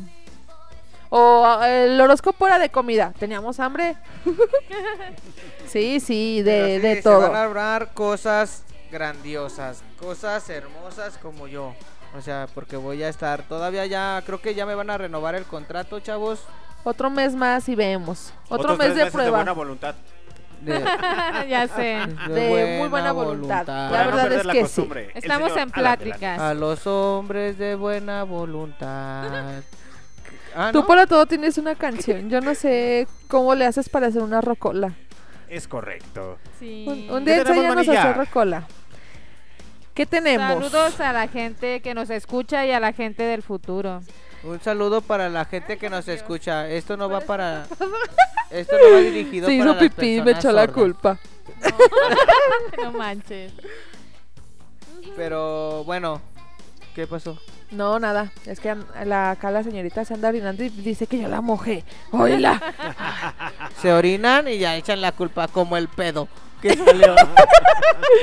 O ah, el horóscopo era de comida. ¿Teníamos hambre? sí, sí, de, sí, de Se todo. van a hablar cosas grandiosas, cosas hermosas como yo. O sea, porque voy a estar todavía ya, creo que ya me van a renovar el contrato, chavos. Otro mes más y vemos. Otro Otros mes tres de meses prueba. buena voluntad. De, ya sé. De muy buena voluntad. La no verdad es la que sí. Estamos señor en pláticas. A los hombres de buena voluntad. Ah, Tú ¿no? para todo tienes una canción. Yo no sé cómo le haces para hacer una rocola. Es correcto. Sí. Un, un ¿Qué día enséñanos a hacer rocola. ¿Qué tenemos? Saludos a la gente que nos escucha y a la gente del futuro. Un saludo para la gente que nos escucha. Esto no va para. Esto no va dirigido Se para hizo las pipí y me echó la culpa. No manches. Pero bueno, ¿qué pasó? No, nada. Es que la, acá la señorita se anda orinando y dice que yo la mojé. ¡Oíla! Se orinan y ya echan la culpa como el pedo. Que salió.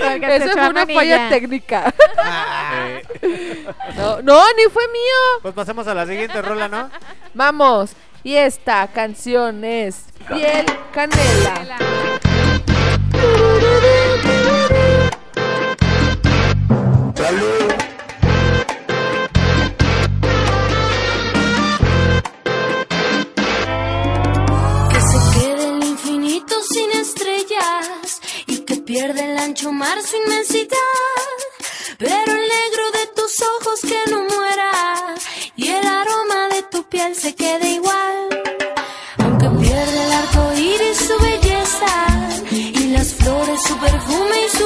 Echó fue una falla técnica. Eh, No, no, ni fue mío. pues pasemos a la siguiente rola, ¿no? Vamos. Y esta canción es Piel Canela. Mar su inmensidad, pero el negro de tus ojos que no muera y el aroma de tu piel se quede igual. Aunque pierde el arco iris su belleza y las flores su perfume y su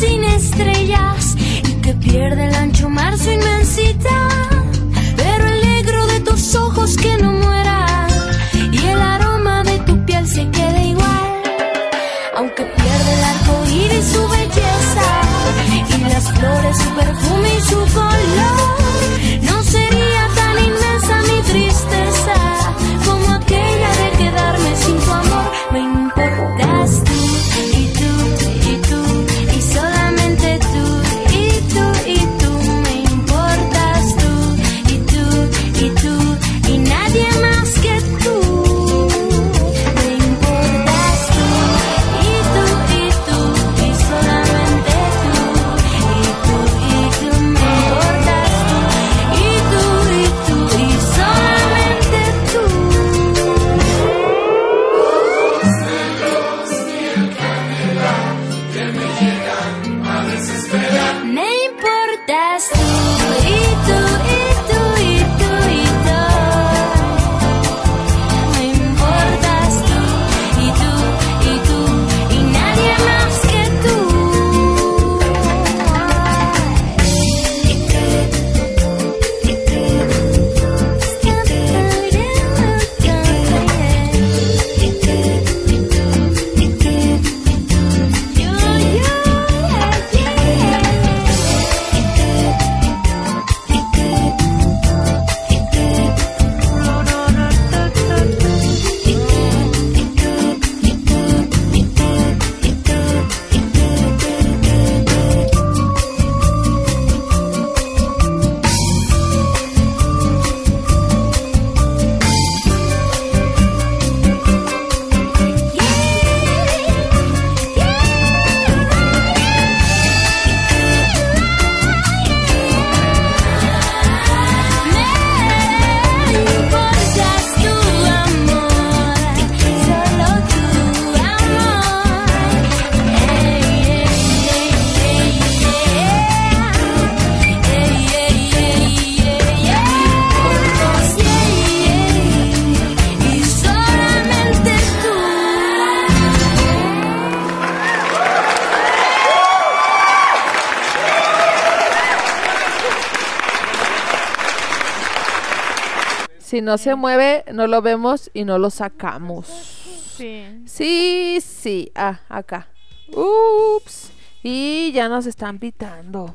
sin estrellas y que pierde el ancho mar su inmensidad. Pero el negro de tus ojos que no muera y el aroma de tu piel se quede igual. Aunque pierde el arco iris su belleza y las flores su perfume y su color, Si no se mueve, no lo vemos y no lo sacamos. Sí. Sí, sí. Ah, acá. Ups. Y ya nos están pitando.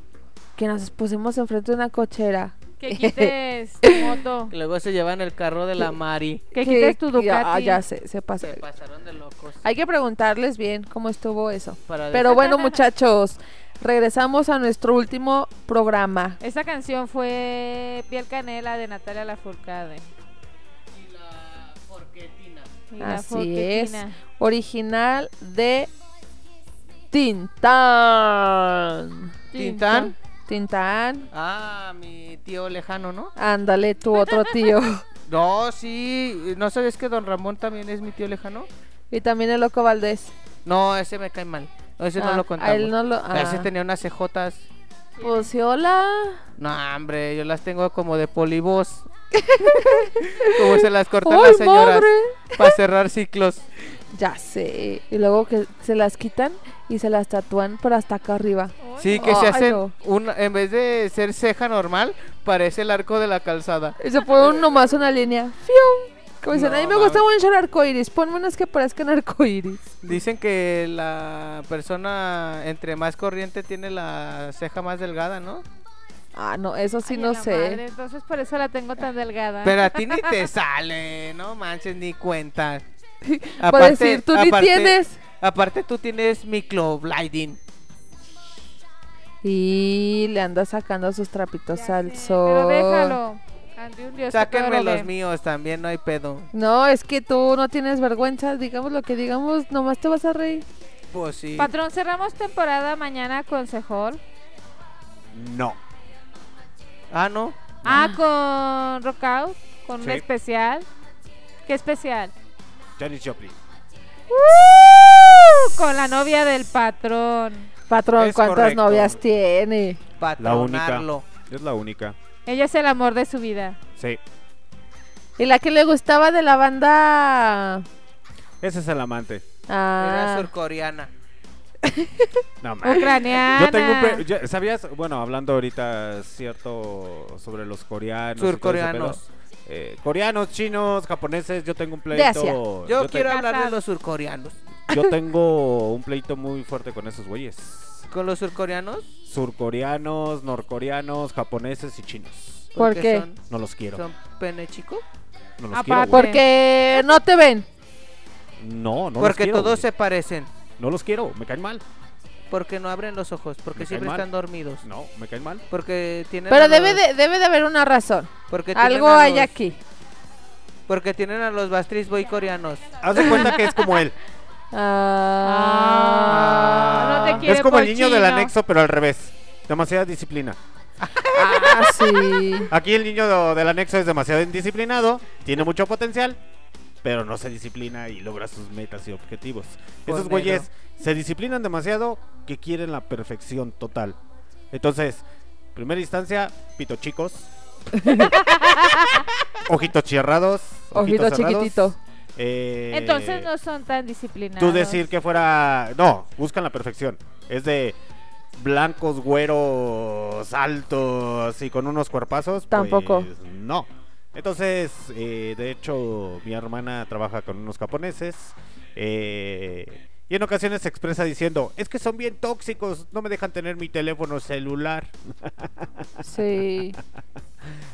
Que nos pusimos enfrente de una cochera. Que quites tu moto. Que luego se llevan el carro de la Mari. Que quites tu ya- Ducati. Ya, se, se pasó. Se pasaron de locos. Hay que preguntarles bien cómo estuvo eso. Para Pero decir- bueno, muchachos, regresamos a nuestro último programa. Esta canción fue Piel Canela de Natalia Lafourcade. Así es. Original de Tintán. ¿Tintán? Tintán. Ah, mi tío lejano, ¿no? Ándale, tu otro tío. No, sí. ¿No sabes que Don Ramón también es mi tío lejano? y también el Loco Valdés. No, ese me cae mal. No, ese Ah, no a lo contamos. él no lo- Ese ah. tenía unas cejotas. Pues sí, hola. No, hombre, yo las tengo como de polibos. como se las cortan ¡Ay, las señoras. Para cerrar ciclos. Ya sé. Y luego que se las quitan y se las tatúan por hasta acá arriba. Sí, que se hacen no. un, en vez de ser ceja normal, parece el arco de la calzada. Y se pone nomás una línea. ¡Fium! Como dicen, No, a mí me gusta mucho el arcoiris. Ponme unas que parezcan arcoiris. Dicen que la persona entre más corriente tiene la ceja más delgada, ¿no? Ah, no, eso sí Ay, no sé. madre, entonces por eso la tengo tan delgada. Pero a ti ni te sale, no manches ni cuenta. Puedes decir, tú ni tienes. Aparte tú tienes microblinding. Y le anda sacando sus trapitos Ya al sol. Pero déjalo. Ande un Dios que Sáquenme los míos también, no hay pedo. No, es que tú no tienes vergüenza. Digamos lo que digamos, nomás te vas a reír. Pues sí. Patrón, cerramos temporada mañana con Sejol. No. Ah, no. Ah, con Rockout, con un Sí. especial. ¿Qué especial? Janis Joplin. ¡Uh! Con la novia del patrón. Patrón, Es ¿cuántas correcto. novias tiene? La única. Patronarlo. Es la única. Ella es el amor de su vida. Sí. Y la que le gustaba de la banda. Ese es el amante. Era Ah, surcoreana. No manches. Ucraniana. Yo tengo un pe- ¿Sabías? Bueno, hablando ahorita cierto sobre los coreanos. y todo ese Surcoreanos. pedo. Eh, coreanos, chinos, japoneses, yo tengo un pleito. De Asia. Yo, yo te- quiero hablar de los surcoreanos. yo tengo un pleito muy fuerte con esos güeyes. ¿Con los surcoreanos? Surcoreanos, norcoreanos, japoneses y chinos. ¿Por Porque qué? Son, No los quiero. son pene chico. No los Aparte. quiero. güey. porque no te ven. No, no los Porque quiero. todos güey. se parecen. No los quiero, me caen mal. Porque no abren los ojos. Porque Me siempre mal. están dormidos. No, me caen mal. Porque tienen. Pero debe los- de, debe de haber una razón. Porque tienen Algo a hay los- aquí. Porque tienen a los Bastris Boy coreanos. Haz de cuenta que es como él. Ah, no te quiere es como el niño del anexo, pero al revés. Demasiada disciplina. Ah, sí. Aquí el niño do- del anexo es demasiado indisciplinado, tiene mucho potencial, pero no se disciplina y logra sus metas y objetivos. Esos güeyes se disciplinan demasiado que quieren la perfección total. Entonces, primera instancia, pito chicos. ojitos cerrados. Ojito ojitos cerrados, chiquitito. eh, Entonces no son tan disciplinados. Tú decir que fuera. No, buscan la perfección. Es de blancos, güeros, altos y con unos cuerpazos. Tampoco. pues, no. Entonces, eh, de hecho, mi hermana trabaja con unos japoneses. eh, y en ocasiones se expresa diciendo: Es que son bien tóxicos, no me dejan tener mi teléfono celular. Sí.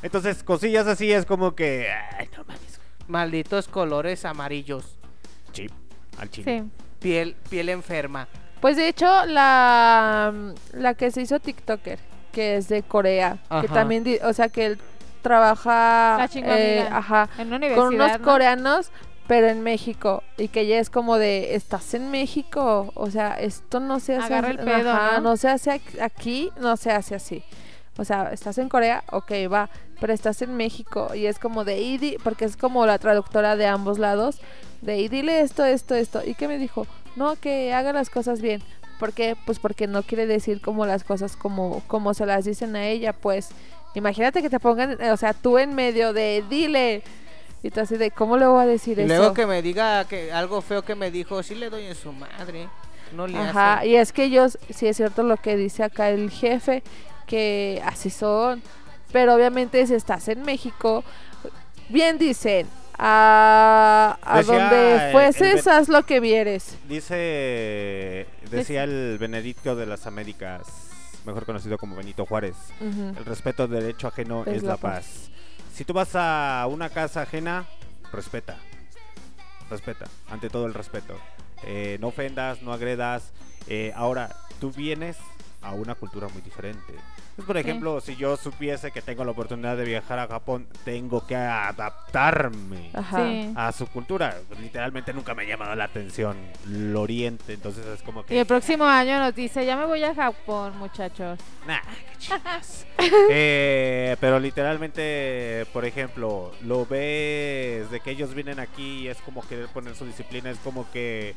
Entonces, cosillas así es como que. Ay, no mames. Malditos colores amarillos. Sí, al chile. Sí. Piel, piel enferma. Pues de hecho, la, la que se hizo TikToker, que es de Corea, que también, o sea, que él trabaja eh, ajá, En una con unos ¿no? coreanos, pero en México. Y que ella es como de, ¿estás en México? O sea, esto no se hace Agarra el pedo, ajá, ¿no? se hace ac- aquí, no se hace así. O sea, estás en Corea, ok, va, pero estás en México y es como de, y di- porque es como la traductora de ambos lados, de, y dile esto, esto, esto. ¿Y qué me dijo? No, que haga las cosas bien. ¿Por qué? Pues porque no quiere decir como las cosas como, como se las dicen a ella, pues. Imagínate que te pongan, o sea, tú en medio de, dile. Y tú así de, ¿cómo le voy a decir Y eso? luego que me diga que algo feo que me dijo, sí le doy en su madre. No le Ajá, hace. y es que ellos, sí es cierto lo que dice acá el jefe, que así son. Pero obviamente si estás en México, bien dicen, a, a Decía donde fueses, haz lo que vieres. Dice, decía el Benedicto de las Américas, mejor conocido como Benito Juárez, el respeto del derecho ajeno es, la paz. Si tú vas a una casa ajena, respeta, respeta, ante todo el respeto. Eh, no ofendas, no agredas. Eh, ahora, tú vienes a una cultura muy diferente. Pues, por ejemplo, si yo supiese que tengo la oportunidad de viajar a Japón, tengo que adaptarme Ajá. Sí. a su cultura. Literalmente nunca me ha llamado la atención el oriente, entonces es como Y que... el próximo año nos dice, ya me voy a Japón, muchachos. Nah, qué chingas. Eh, pero literalmente, por ejemplo, lo ves de que ellos vienen aquí y es como querer poner su disciplina, es como que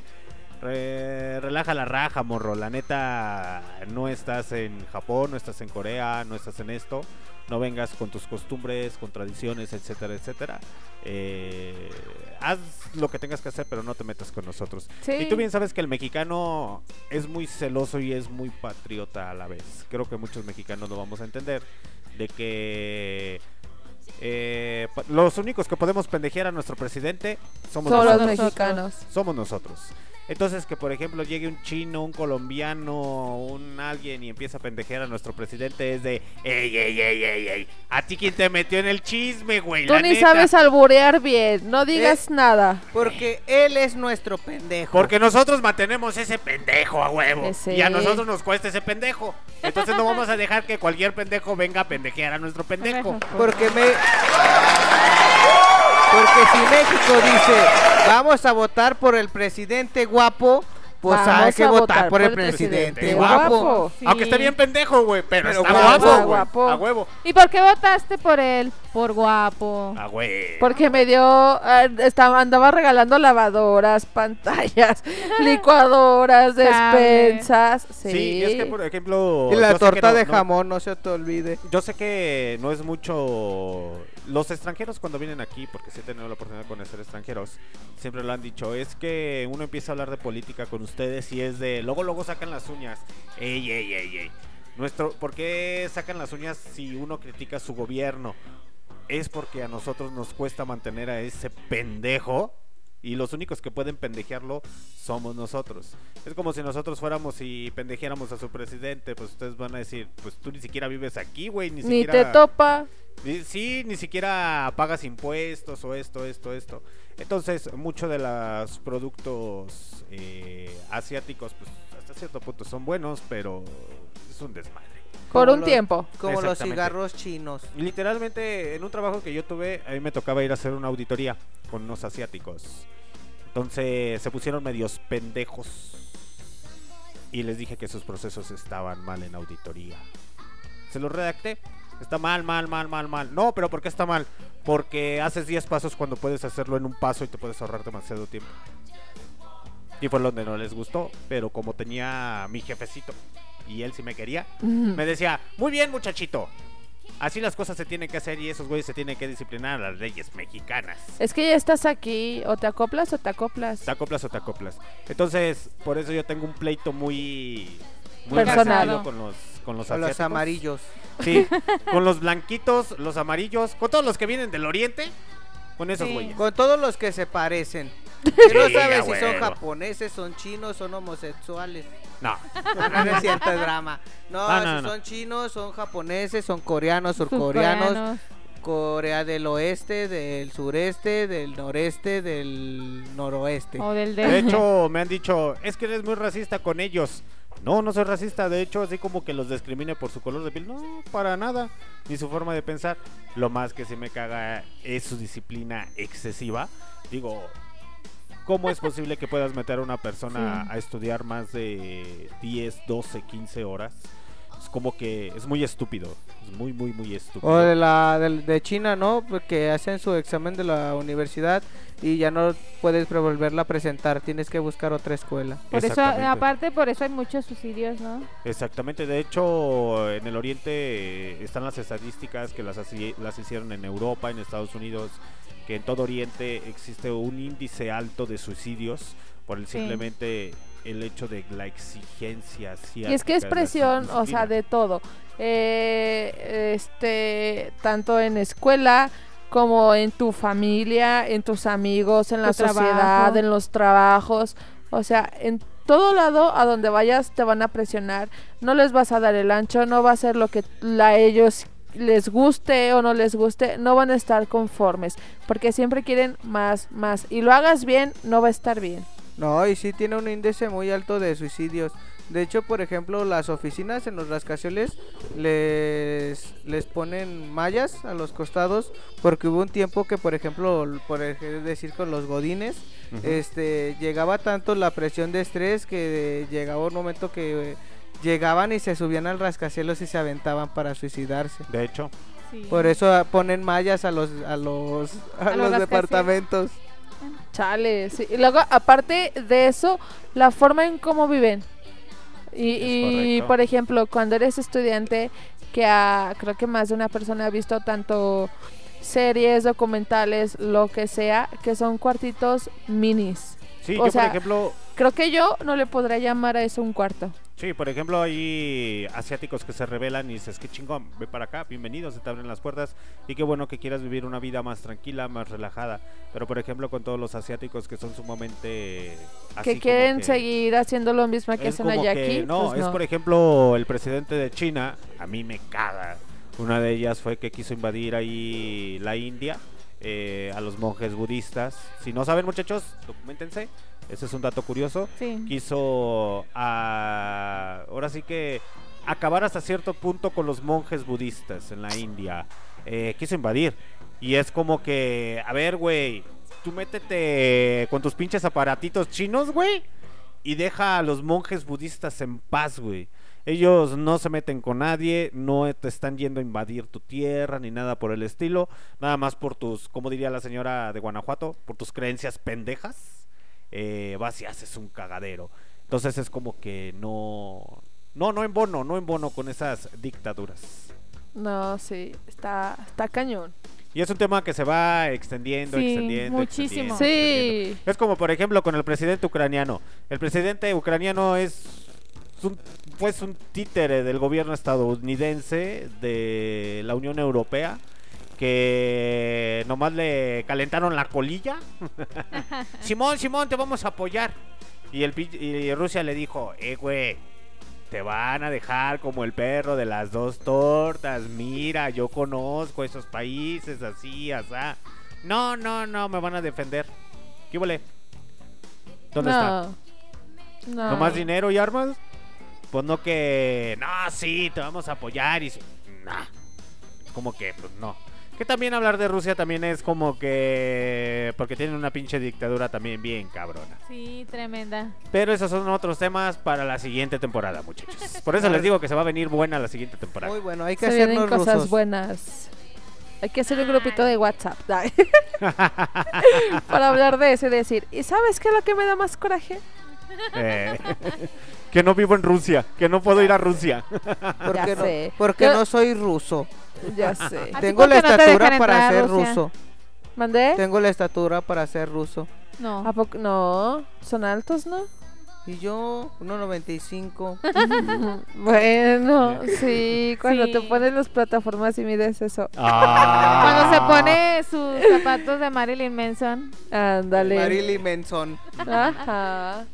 re- relaja la raja, morro. La neta, no estás en Japón, no estás en Corea, no estás en esto. No vengas con tus costumbres, con tradiciones, etcétera, etcétera. Eh, haz lo que tengas que hacer, pero no te metas con nosotros. Sí. Y tú bien sabes que el mexicano es muy celoso y es muy patriota a la vez. Creo que muchos mexicanos lo vamos a entender. De que eh, los únicos que podemos pendejear a nuestro presidente somos nosotros. mexicanos. Somos nosotros. Entonces que por ejemplo llegue un chino, un colombiano, un alguien y empieza a pendejear a nuestro presidente es de ey, ey, ey, ey, ey. ¿A ti quién te metió en el chisme, güey? Tú La ni neta. sabes alburear bien, no digas nada. Porque él es nuestro pendejo. Porque nosotros mantenemos ese pendejo a huevo. Ese. Y a nosotros nos cuesta ese pendejo. Entonces no vamos a dejar que cualquier pendejo venga a pendejear a nuestro pendejo. Porque me. Porque si México dice, vamos a votar por el presidente guapo, pues Vamos hay que a votar por el presidente, guapo. Aunque esté bien pendejo, güey, pero, Pero está guapo, guapo, güey. guapo. A huevo. ¿Y por qué votaste por él? Por guapo. A huevo. Porque me dio, ah, estaba, andaba regalando lavadoras, pantallas, licuadoras, Cable. despensas. Sí, Sí, es que por ejemplo. Y la yo sé que torta no- de no- jamón, no se te olvide. Yo sé que no es mucho. Los extranjeros cuando vienen aquí, porque sí he tenido la oportunidad de conocer extranjeros, siempre lo han dicho. Es que uno empieza a hablar de política con ustedes y es de. Luego, luego sacan las uñas. Ey, ey, ey, ey. Nuestro, ¿Por qué sacan las uñas si uno critica su gobierno? Es porque a nosotros nos cuesta mantener a ese pendejo. Y los únicos que pueden pendejearlo somos nosotros. Es como si nosotros fuéramos y pendejeáramos a su presidente. Pues ustedes van a decir, pues tú ni siquiera vives aquí, güey. Ni, Ni siquiera... te topa. Sí, ni siquiera pagas impuestos o esto, esto, esto. Entonces, muchos de los productos eh, asiáticos, pues hasta cierto punto son buenos, pero es un desmadre. Por un los- tiempo. Como los cigarros chinos. Y Literalmente, en un trabajo que yo tuve, a mí me tocaba ir a hacer una auditoría con unos asiáticos. Entonces, se pusieron medios pendejos. Y les dije que sus procesos estaban mal en auditoría. Se los redacté. Está mal, mal, mal, mal, mal. No, pero ¿por qué está mal? Porque haces 10 pasos cuando puedes hacerlo en un paso y te puedes ahorrar demasiado tiempo. Y fue donde no les gustó, pero como tenía mi jefecito y él sí me quería, me decía, muy bien muchachito, así las cosas se tienen que hacer y esos güeyes se tienen que disciplinar a las leyes mexicanas. Es que ya estás aquí, o te acoplas o te acoplas. Te acoplas o te acoplas. Entonces, por eso yo tengo un pleito muy... Muy Personal. con los, con los Con los amarillos. Sí, con los blanquitos, los amarillos, con todos los que vienen del oriente, con esos Sí. güeyes. Con todos los que se parecen. Que no Sí, sabes si son japoneses, son chinos, son homosexuales. No, No, no, no es cierto, es drama. No, No, no, si no. son chinos, son japoneses, son coreanos, surcoreanos, Surcoreanos. Corea del oeste, del sureste, del noreste, del noroeste. O del de... de hecho me han dicho, es que eres muy racista con ellos. No, no soy racista, de hecho así como que los discrimine por su color de piel. No, para nada, ni su forma de pensar. Lo más que se me caga es su disciplina excesiva. Digo, ¿cómo es posible que puedas meter a una persona Sí. a estudiar más de 10, 12, 15 horas? Es como que es muy estúpido, es muy, muy, muy estúpido. O de la del- de, China, ¿no? Porque hacen su examen de la universidad y ya no puedes volverla a presentar, tienes que buscar otra escuela. Por eso, aparte, por eso hay muchos suicidios, ¿no? Exactamente, de hecho en el oriente están las estadísticas que las, las hicieron en Europa, en Estados Unidos, que en todo oriente existe un índice alto de suicidios por el Sí. El hecho de la exigencia. Y es que es presión, o sea, de todo. Eh, este, tanto en escuela como en tu familia, en tus amigos, en la Tu sociedad, trabajo. en los trabajos. O sea, en todo lado a donde vayas te van a presionar. No les vas a dar el ancho, no va a ser lo que a ellos les guste o no les guste, no van a estar conformes, porque siempre quieren más, más. Y lo hagas bien, no va a estar bien. No, y sí tiene un índice muy alto de suicidios. De hecho, por ejemplo, las oficinas en los rascacielos les, les ponen mallas a los costados porque hubo un tiempo que, por ejemplo, por decir con los godines, este, llegaba tanto la presión de estrés que llegaba un momento que eh, llegaban y se subían al rascacielos y se aventaban para suicidarse. De hecho, Sí. Por eso ah, ponen mallas a los a los a, A los los rascacielos. departamentos. Chale, sí. Y luego, aparte de eso, la forma en cómo viven. Y, y, por ejemplo, cuando eres estudiante, que a- creo que más de una persona ha visto tanto series, documentales, lo que sea, que son cuartitos minis. sí, O yo sea, por ejemplo, Creo que yo no le podría llamar a eso un cuarto. Sí, por ejemplo, hay asiáticos que se rebelan y dices, qué chingón, ve para acá, bienvenido, se te abren las puertas y qué bueno que quieras vivir una vida más tranquila, más relajada. Pero, por ejemplo, con todos los asiáticos que son sumamente... así que quieren que- seguir haciendo lo mismo que hacen allá que- aquí. No, pues es por ejemplo el presidente de China, a mí me caga. Una de ellas fue que quiso invadir ahí la India eh, a los monjes budistas. Si no saben muchachos, documentense. Ese es un dato curioso. Sí. Quiso, ah, ahora sí que acabar hasta cierto punto con los monjes budistas en la India. Eh, quiso invadir. Y es como que, a ver, güey, tú métete con tus pinches aparatitos chinos, güey, y deja a los monjes budistas en paz, güey. Ellos no se meten con nadie, no te están yendo a invadir tu tierra ni nada por el estilo, nada más por tus, como diría la señora de Guanajuato, por tus creencias pendejas, eh, vas y haces un cagadero. Entonces es como que no, no, no en bono, no en bono con esas dictaduras. No, sí, está, está cañón. Y es un tema que se va extendiendo, Sí, extendiendo. muchísimo. extendiendo, extendiendo. Sí. Es como por ejemplo con el presidente ucraniano. El presidente ucraniano es un, pues un títere del gobierno estadounidense, de la Unión Europea, que nomás le calentaron la colilla. Simón, Simón, te vamos a apoyar. Y, el, y Rusia le dijo, eh, güey, te van a dejar como el perro de las dos tortas. Mira, yo conozco esos países así, asá. No, no, no, me van a defender. ¿Qué huele? ¿Dónde está? no. No. ¿No más dinero y armas? Pues no que... No, sí, te vamos a apoyar y... Nah. Como que, pues no. Que también hablar de Rusia también es como que... Porque tienen una pinche dictadura también bien cabrona. Sí, tremenda. Pero esos son otros temas para la siguiente temporada, muchachos. Por eso les digo que se va a venir buena la siguiente temporada. Muy bueno, hay que Se vienen hacernos cosas rusos. buenas. Hay que hacer un grupito de WhatsApp. Para hablar de eso y decir, ¿y sabes qué es lo que me da más coraje? Eh, que no vivo en Rusia, que no puedo ir a Rusia. ¿Por Ya qué no? sé. Porque Yo- no soy ruso. Ya sé. ¿A ti Tengo la qué no te estatura para ser ruso. ¿Mandé? Tengo la estatura para ser ruso. No. ¿A poco? No, son altos, ¿no? Y yo, 1.95. bueno, sí, cuando Sí. te pones las plataformas y mides eso. Ah. Cuando se pone sus zapatos de Marilyn Manson. Ándale. Marilyn Manson. Ajá.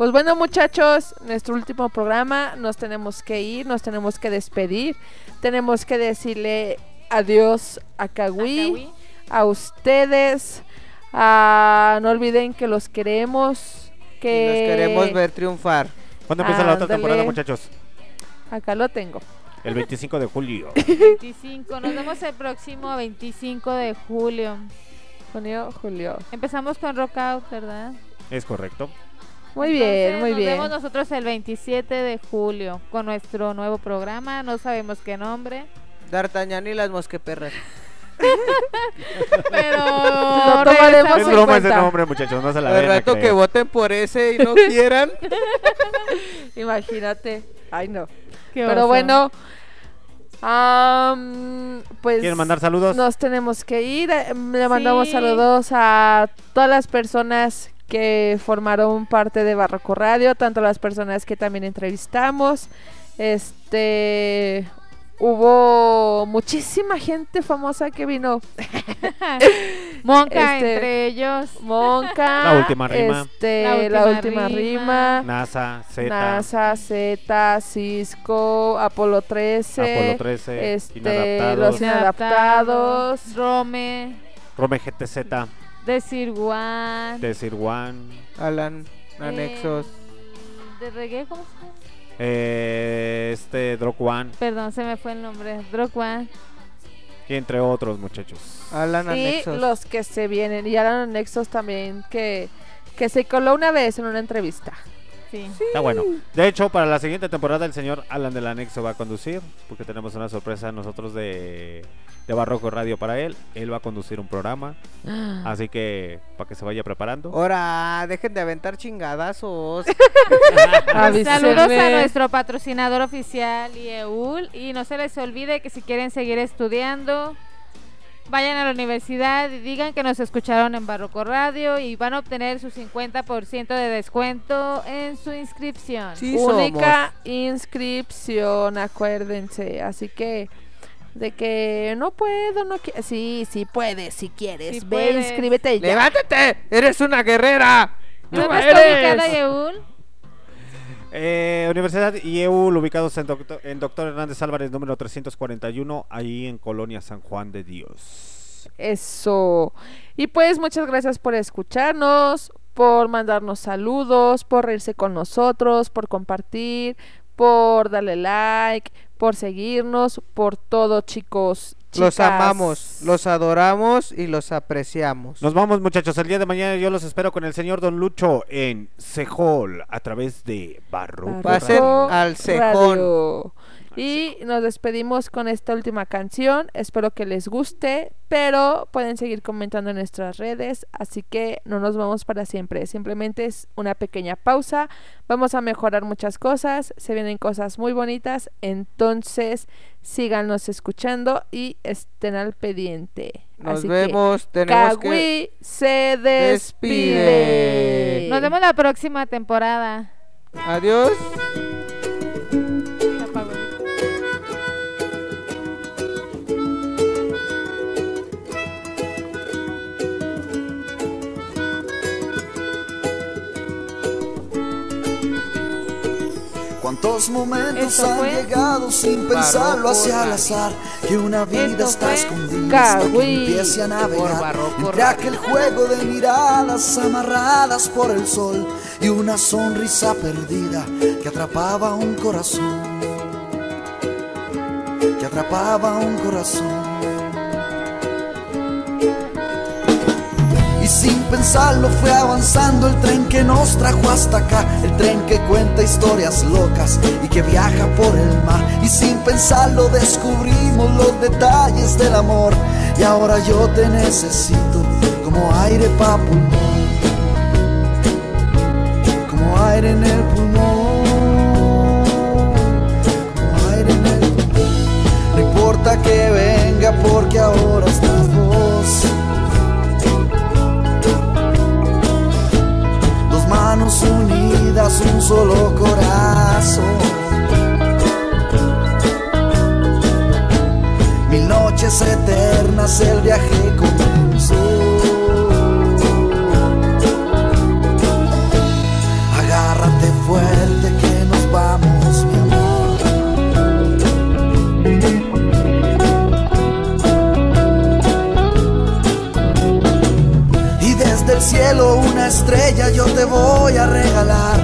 Pues bueno, muchachos, nuestro último programa, nos tenemos que ir, nos tenemos que despedir. Tenemos que decirle adiós a Kawi, a ustedes. a- no olviden que los queremos. Y Que nos queremos ver triunfar. ¿Cuándo empieza la otra temporada, muchachos? Acá lo tengo. El 25 de julio. 25. Nos vemos el próximo 25 de julio. Junio, julio. Empezamos con Rock Out, ¿verdad? Es correcto. Muy bien, Entonces, muy nos bien. vemos nosotros el 27 de julio con nuestro nuevo programa. No sabemos qué nombre. D'Artagnan y las mosqueperras. Pero Lo tomaremos Es en broma ese cuenta. nombre, muchachos. No se la a rato que voten por ese y no quieran. Imagínate. Ay, no. Qué Pero oso. bueno, am, pues ¿Quieren mandar saludos? nos tenemos que ir. Eh, Le mandamos Sí. saludos a todas las personas que formaron parte de Barroco Radio, tanto las personas que también entrevistamos. Este hubo muchísima gente famosa que vino. Monca Este, entre ellos. Monca, La última rima. este, La la última última rima. rima. NASA, Z, NASA, Z, Cisco, Apolo 13, Apolo 13, este, Inadaptados, los inadaptados, Rome. Rome GTZ, Desir One. Desir One, Alan, anexos. ¿De reggae cómo se llama? eh, este Drog One, Perdón, se me fue el nombre. Drog One. y entre otros muchachos. Alan, y anexos. los que se vienen. Y Alan Anexos también, que, que se coló una vez en una entrevista. Sí. Está bueno. De hecho, para la siguiente temporada el señor Alan del Anexo va a conducir, porque tenemos una sorpresa nosotros de, de Barroco Radio para él. Él va a conducir un programa, así que para que se vaya preparando. Ahora, dejen de aventar chingadazos. Saludos a nuestro patrocinador oficial IEUL y no se les olvide que si quieren seguir estudiando vayan a la universidad y digan que nos escucharon en Barroco Radio y van a obtener su 50% de descuento en su inscripción. Sí Única inscripción, acuérdense. Así que de que no puedo, no quiero. Sí, sí puedes, si quieres. Sí Ve, puedes. inscríbete ya. ¡Levántate! ¡Eres una guerrera! ¿Dónde ¡No está ubicada Yeul? Eh, Universidad y EUL ubicados en Doctor, en Doctor Hernández Álvarez número 341, ahí en Colonia San Juan de Dios. Eso. Y pues muchas gracias por escucharnos, por mandarnos saludos, por reírse con nosotros, por compartir, por darle like, por seguirnos, por todo, chicos. Los amamos, los adoramos y los apreciamos. Nos vamos muchachos, el día de mañana yo los espero con el señor Don Lucho en Cejol a través de Barroco. Va a ser al cejón. Radio. Y nos despedimos con esta última canción. Espero que les guste, pero pueden seguir comentando en nuestras redes, así que no nos vamos para siempre. Simplemente es una pequeña pausa. Vamos a mejorar muchas cosas, se vienen cosas muy bonitas, entonces síganos escuchando y estén al pendiente. Nos Así que, vemos, tenemos que... Se despide. despide. Nos vemos la próxima temporada. Adiós. ¿Cuántos momentos Esto han fue llegado sin pensarlo hacia Radio. azar? Que una vida está escondida hasta que empiece a navegar Entre aquel juego de miradas amarradas por el sol Y una sonrisa perdida que atrapaba un corazón Que atrapaba un corazón Y sin pensarlo fue avanzando el tren que nos trajo hasta acá, el tren que cuenta historias locas y que viaja por el mar. Y sin pensarlo descubrimos los detalles del amor. Y ahora yo te necesito como aire pa' pulmón, como aire en el pulmón, como aire en el pulmón. No importa que venga porque ahora estás un solo corazón. Mil noches eternas, el viaje comenzó. Agárrate fuerte que nos vamos, mi amor. Y desde el cielo una estrella yo te voy a regalar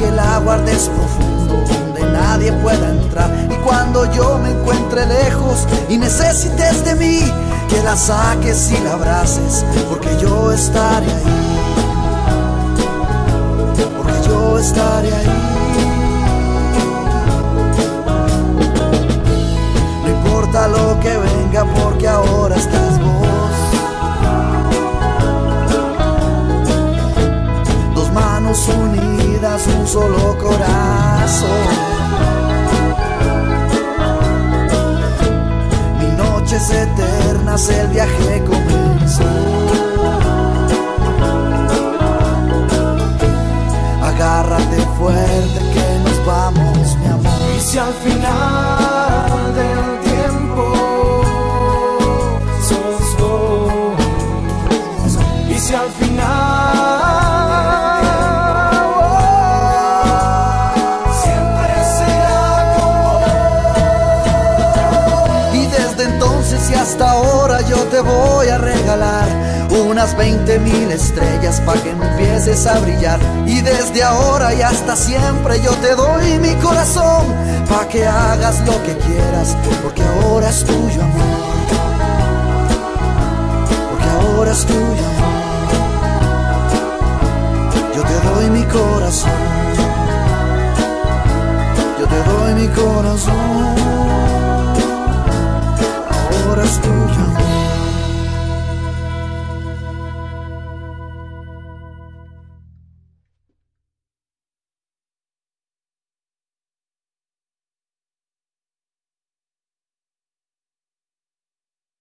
que la guardes profundo donde nadie pueda entrar. Y cuando yo me encuentre lejos y necesites de mí Que la saques y la abraces porque yo estaré ahí. Porque yo estaré ahí. No importa lo que venga porque ahora estás vos. Dos manos unidas, un solo corazón. Mil noches eternas, el viaje comenzó. Agárrate fuerte que nos vamos, mi amor. Y si al final voy a regalar unas 20 mil estrellas para que empieces a brillar. Y desde ahora y hasta siempre yo te doy mi corazón para que hagas lo que quieras, porque ahora es tuyo amor. Porque ahora es tuyo amor. Yo te doy mi corazón. Yo te doy mi corazón. Ahora es tuyo